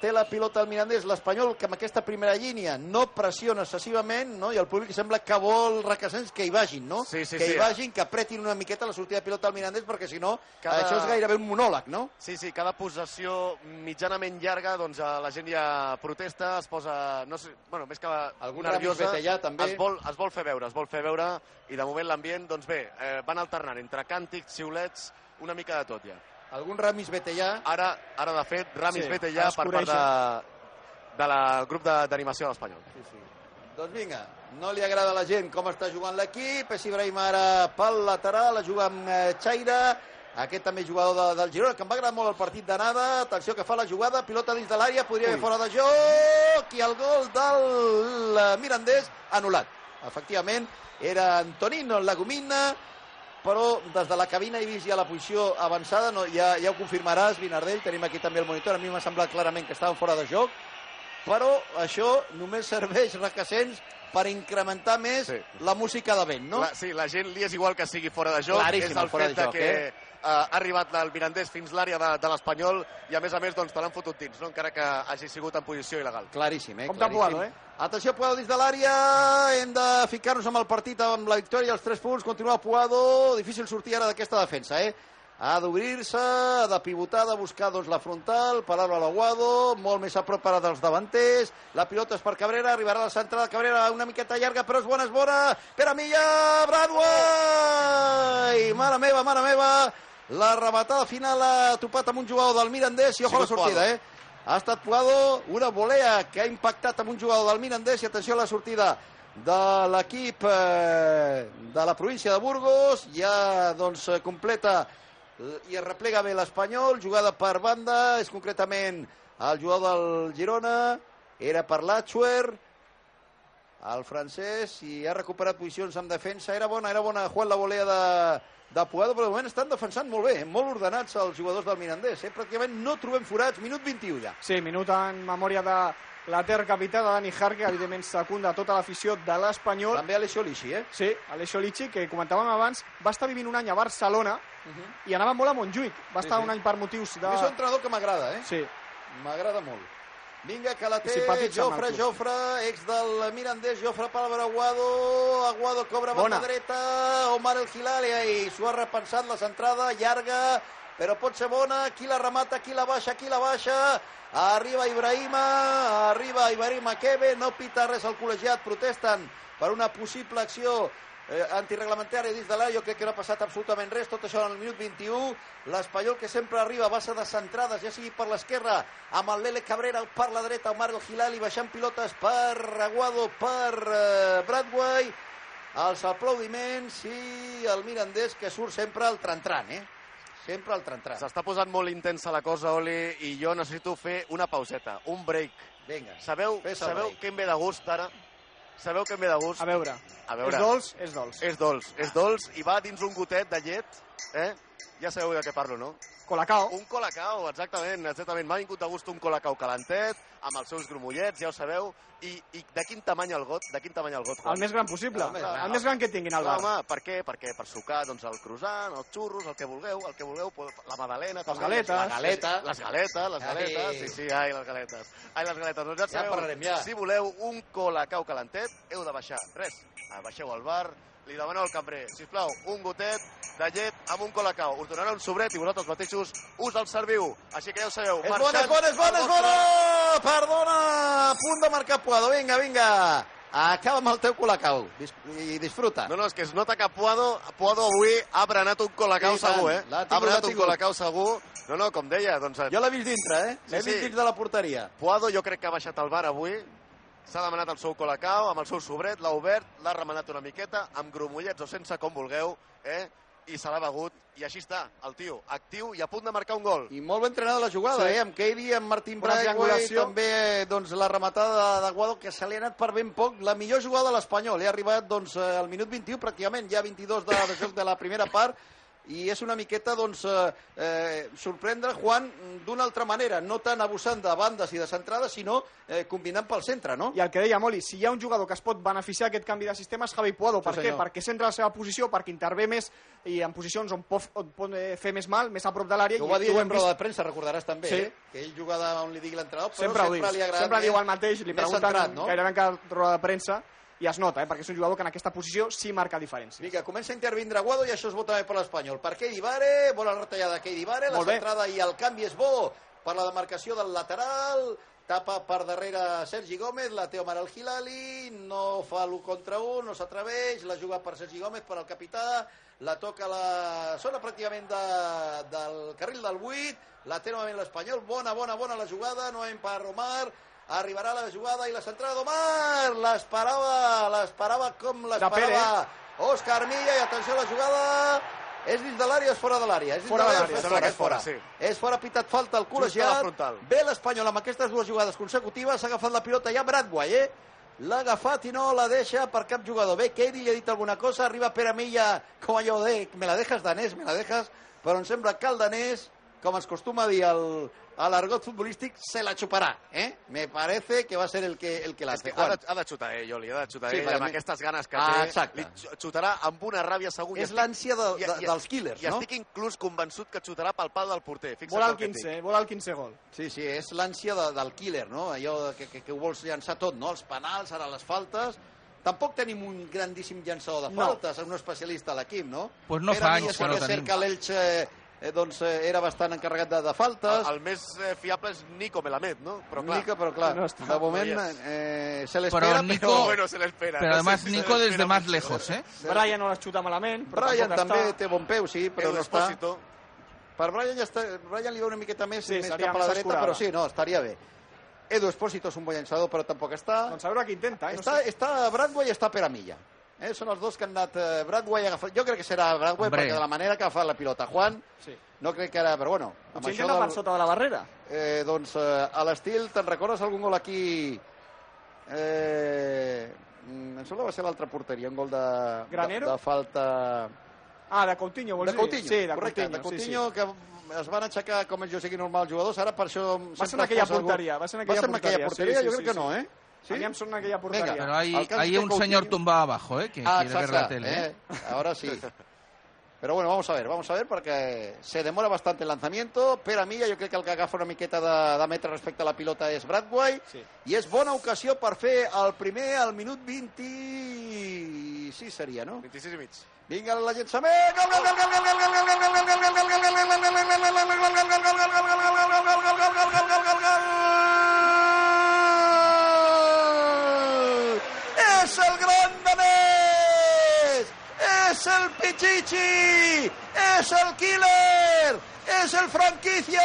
té la pilota al Mirandés, l'Espanyol, que amb aquesta primera línia no pressiona excessivament, no? i el públic sembla que vol Requesens que hi vagin, no? Sí, sí, que sí. hi vagin, que apretin una miqueta la sortida de pilota al Mirandés, perquè si no, Cada- això és gairebé un monòleg, no? Sí, sí, cada possessió mitjanament llarga, doncs eh, la gent ja protesta, es posa, no sé, bueno, més que Algun nerviosa, Betellà, també. Es vol, es vol fer veure, es vol fer veure, i de moment l'ambient, doncs bé, eh, van alternant entre càntics, xiulets, una mica de tot ja. Algun Ramis Betellà... Ara, ara de fet, Ramis Sí, Betellà per part de, de la grup de- d'animació de l'Espanyol. Sí, sí. Doncs vinga, no li agrada a la gent com està jugant l'equip, és Ibrahim ara pel lateral, juga amb eh, Chaira, aquest també jugador de, del Girona, que em va agradar molt el partit d'anada, atenció que fa la jugada, pilota dins de l'àrea, podria haver fora de joc, i el gol del eh, Mirandés anul·lat. Efectivament, era Antonino en la gomina, però des de la cabina he vist ja la posició avançada, no, ja, ja ho confirmaràs, Vinardell, tenim aquí també el monitor, a mi m'ha semblat clarament que estaven fora de joc, però això només serveix, Requesens, per incrementar més sí. la música de vent, no? La, sí, la gent li és igual que sigui fora de joc, Claríssim, és el fora fet de joc, que eh? Eh, ha arribat el Mirandés fins l'àrea de, de l'Espanyol i a més a més doncs, te l'han fotut dins, no? encara que hagi sigut en posició il·legal. Claríssim, eh? Compte claríssim. Puado, eh? Atenció, Puado dins de l'àrea, hem de ficar-nos amb el partit, amb la victòria i els 3 punts, continua Puado, difícil sortir ara d'aquesta defensa, eh? Ha d'obrir-se, ha de pivotar, ha de buscar doncs, la frontal, parar-lo a l'Aguado, molt més a prop ara dels davanters, la pilota és per Cabrera, arribarà a la centrada, Cabrera una miqueta llarga, però és bona, és bona, Pere Milla, Bradway! Mare meva, mare meva, la rematada final ha topat amb un jugador del Mirandés i ojo a la sortida, eh? Ha estat Puado, una volea que ha impactat amb un jugador del Mirandés i atenció a la sortida de l'equip eh, de la província de Burgos. Ja doncs completa eh, i es replega bé l'Espanyol, jugada per banda, és concretament el jugador del Girona, era per l'Atxuer, el francès, i ha recuperat posicions en defensa. Era bona, era bona Juan la volea de, de Puado, però de moment estan defensant molt bé, molt ordenats els jugadors del Mirandés. Eh? Pràcticament no trobem forats, minut 21 ja. Sí, minut en memòria de la ter capità de DaniJar, que evidentment secunda tota l'afició de l'Espanyol. També Alessio Lixi, eh? Sí, Alessio Lixi, que comentàvem abans, va estar vivint un any a Barcelona i anava molt a Montjuïc. Va Sí, estar sí. un any per motius de... És un entrenador que m'agrada, eh? Sí. M'agrada molt. Vinga, que la té amb Jofre. Jofre, ex del Mirandés, Jofre per Aguado, Aguado cobra banda Bona. dreta, Omar el Hilali, i s'ho ha repensat la centrada, llarga, però pot ser bona, qui la remata, qui la baixa, qui la baixa, arriba Ibrahima, arriba Ibrahima Kebe, no pita res al col·legiat, protesten per una possible acció eh, antireglamentària dins de l'àrea, jo crec que no ha passat absolutament res, tot això en el minut 21, l'Espanyol que sempre arriba a base de centrades, ja sigui per l'esquerra, amb el Lele Cabrera per la dreta, Omar el Hilali baixant pilotes per Aguado, per eh, Bradway, els aplaudiments i el Mirandés que surt sempre al tran-tran, eh? Sempre al tran-tran. S'està posant molt intensa la cosa, Oli, i jo necessito fer una pauseta, un break. Vinga. Sabeu, sabeu què em ve de gust ara? Sabeu què em ve de gust? A veure. A veure. És dolç? És dolç. És dolç, és dolç i va dins un gotet de llet, eh? Ja sabeu de què parlo, no? Colacao. Un colacao, exactament, exactament. M'ha vingut de gust un colacao calentet, amb els seus grumollets, ja ho sabeu. I, i de quin tamany el got? De quin tamany el got, Juan? El més gran possible. No, home, el més gran que tinguin al bar. Home, per què? Perquè per sucar doncs, el croissant, els xurros, el que vulgueu, el que vulgueu, la magdalena... Les galetes. La galeta. Les galetes, les Ai. galetes. Sí, sí, ai, les galetes. Ai, les galetes. Doncs ja, Ja sabeu, parlarem, ja. Si voleu un colacao calentet, heu de baixar. Res, baixeu al bar, li demaneu al cambrer, sisplau, un gotet de llet amb un colacao. Us donarà un sobret i vosaltres mateixos us el serviu. Així que ja ho sabeu. És bona, és bona, és bona, és bona! Perdona! A punt de marcar Puado. Vinga, vinga. Acaba amb el teu colacau Dis i disfruta. No, no, és que es nota que Puado, Puado avui ha berenat un colacau I tant. segur, eh? Ha tingut, l'ha berenat un colacau segur. No, no, com deia, doncs... Jo l'he vist dintre, eh? L'he Sí, vist sí. dins de la porteria. Puado jo crec que ha baixat al bar avui, s'ha demanat el seu colacao amb el seu sobret, l'ha obert, l'ha remenat una miqueta, amb grumollets o sense, com vulgueu, eh? i se l'ha begut, i així està, el tio, actiu i a punt de marcar un gol. I molt ben entrenada la jugada, Sí. eh? Amb Keidi, amb Martín Braithwaite, també doncs, la rematada d'Aguado, que se li ha anat per ben poc. La millor jugada de l'Espanyol. Ha arribat doncs, eh, al minut 21, pràcticament, ja 22 de, de joc de la primera part, i és una miqueta doncs, eh, eh, sorprendre Juan d'una altra manera, no tant abusant de bandes i de centrades, sinó eh, combinant pel centre, no? I el que deia Moli, si hi ha un jugador que es pot beneficiar d'aquest canvi de sistema és Javi Puado. Sí, per què? senyor. Perquè centra la seva posició, perquè intervé més i en posicions on pot, on pot eh, fer més mal, més a prop de l'àrea. Ho va dir en roda de premsa, recordaràs també, Sí. eh? que ell jugava on li digui l'entrenador, però Sempre, sempre, li agrada sempre diu el mateix, li pregunten centrat, no? gairebé en cada roda de premsa i es nota, eh? perquè és un jugador que en aquesta posició sí marca diferència. Vinga, comença a intervindre Aguado i això es vota també per l'Espanyol. Per Keidi Vare, bona retallada Keidi Vare, la centrada i el canvi és bo per la demarcació del lateral, tapa per darrere Sergi Gómez, la té Omar el Hilali, no fa l'1 contra 1, no s'atreveix, la juga per Sergi Gómez, per al capità, la toca a la zona pràcticament de, del carril del 8, la té novament l'Espanyol, bona, bona, bona la jugada, novament per Omar, arribarà la jugada i la centrada d'Omar, l'esperava, l'esperava com l'esperava Òscar Milla, i atenció a la jugada, és dins de l'àrea o és fora de l'àrea? És dins Fora de l'àrea. és fora, és fora, sí. És fora, pitat falta el col·legiat. Ve l'Espanyol amb aquestes dues jugades consecutives, s'ha agafat la pilota ja Bradway, eh? L'ha agafat i no la deixa per cap jugador. Bé, Keidi li ha dit alguna cosa, arriba Pere Milla, com allò de, me la dejas danès, me la dejas, però em sembla que el danès, com es costuma a dir el, a l'argot futbolístic, se la xuparà, eh? Me parece que va ser el que, el que que té. ha de, ha de xutar ell, Oli, ha de xutar Sí, ell, perquè amb mi- aquestes ganes que Ah, té. exacte. Li xu- xutarà amb una ràbia segur. i És l'ànsia de, i- de, i- dels killers, I no? estic inclús convençut que xutarà pel pal del porter. Fixa't Vol el el que et dic. 15, vol el 15 gol. Sí, sí, és l'ànsia de, del killer, no? Allò que, que, que ho vols llançar tot, no? Els penals, ara les faltes... Tampoc tenim un grandíssim llançador de No. faltes, un especialista a l'equip, no? Pues no Pere fa anys que no que és cert tenim. que l'Elx eh, doncs, eh, era bastant encarregat de, de faltes. El, el més eh, fiable és Nico Melamed, no? Però clar, Nico, però clar, No està. de moment No eh, se l'espera, Però però, Nico- bueno, se l'espera. Pero no además si Nico desde l'espera más mucho. lejos, ¿eh? Brian no les xuta malament, però Brian també està... té bon peu, sí, però no està. Per Brian, ja està, Brian li va una miqueta més, Sí, més cap a la més dreta, escurada. però sí, no, estaria bé. Edu Espósito és un bon llançador, però tampoc està. Doncs a veure qui intenta, eh? No Està, sé. està Bradway i està Pere Milla. Eh? Són els dos que han anat... Eh, Bradway agafat... Jo crec que serà Bradway Hombre. perquè de la manera que ha agafat la pilota Juan, Sí. no crec que ara... Però bueno, amb Potser això intenta per del, sota de la barrera. eh, doncs eh, a l'estil, te'n recordes algun gol aquí... Eh, mm, em sembla que va ser l'altra porteria, un gol de, de, Granero? de falta... Ah, de Coutinho, vols De dir? Coutinho, Sí, de correcte, Coutinho, de Coutinho, sí, sí. que es van aixecar com jo sé que normal jugadors, ara per això... Va ser en aquella porteria, va ser en aquella va ser en aquella porteria, porteria, sí, jo sí, crec sí, que no, sí. eh? A mi em sona aquella porteria. Venga. Pero hay, Al caso hay un Coutinho- señor tumbado abajo, ¿eh? Que Ah, quiere ver la tele. ¿eh? eh? Ara sí. Pero bueno, vamos a ver, vamos a ver, porque se demora bastante el lanzamiento. Pere Milla, jo crec que el que agafa una miqueta de, de metre respecte a la pilota és Bradway. Sí. I és bona ocasió per fer el primer al minut 26 seria, no? 26 i mig. Vinga, el llançament! Gol, gol, gol, gol, gol, gol, gol, gol, gol, gol, gol, gol, gol, És el gran! És el Pichichi! És el killer! Es el franquicia,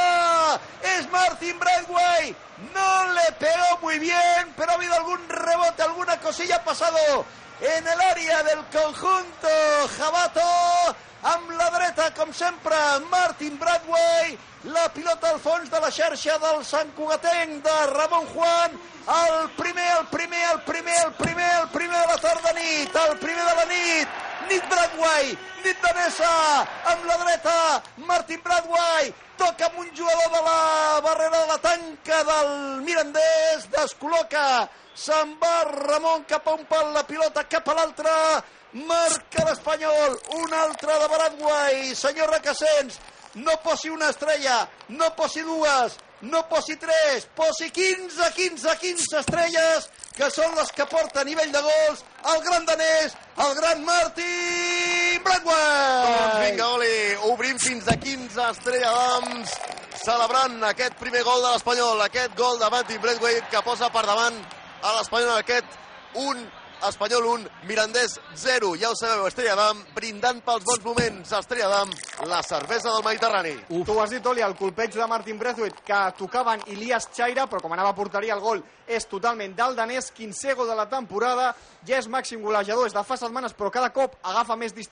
es Martin Bradway. No le pegó muy bien, pero ha habido algún rebote, alguna cosilla ha pasado en el área del conjunto Jabato. Amb la dreta, com sempre, Martin Bradway. La pilota al fons de la xarxa del Sant Cugatenc de Ramon Juan. El primer, el primer, el primer, el primer, el primer de la tarda nit, el primer de la nit. Nit Bradway, nit danesa, amb la dreta, Martin Bradway, toca amb un jugador de la barrera de la tanca del Mirandés, descol·loca, se'n va Ramon cap a un pal, la pilota cap a l'altre, marca l'Espanyol, un altre de Bradway, senyor Requesens, no posi una estrella, no posi dues, no posi tres, posi 15, 15, 15 estrelles, que són les que porta a nivell de gols el gran danès, el gran Martin Bradway. Doncs vinga, Oli, obrim fins a 15 estrella d'ams, celebrant aquest primer gol de l'Espanyol, aquest gol de Martin Bradway que posa per davant a l'Espanyol aquest un Espanyol 1, Mirandès 0. Ja ho sabeu, Estrella d'Am, brindant pels bons moments. Estrella d'Am, la cervesa del Mediterrani. Uf. Tu ho has dit, Oli, el colpeig de Martin Braithwaite, que tocaven Ilias Chaira, però com anava a porteria el gol és totalment del danès, 15è gol de la temporada, ja és màxim golejador, és de fa setmanes, però cada cop agafa més distància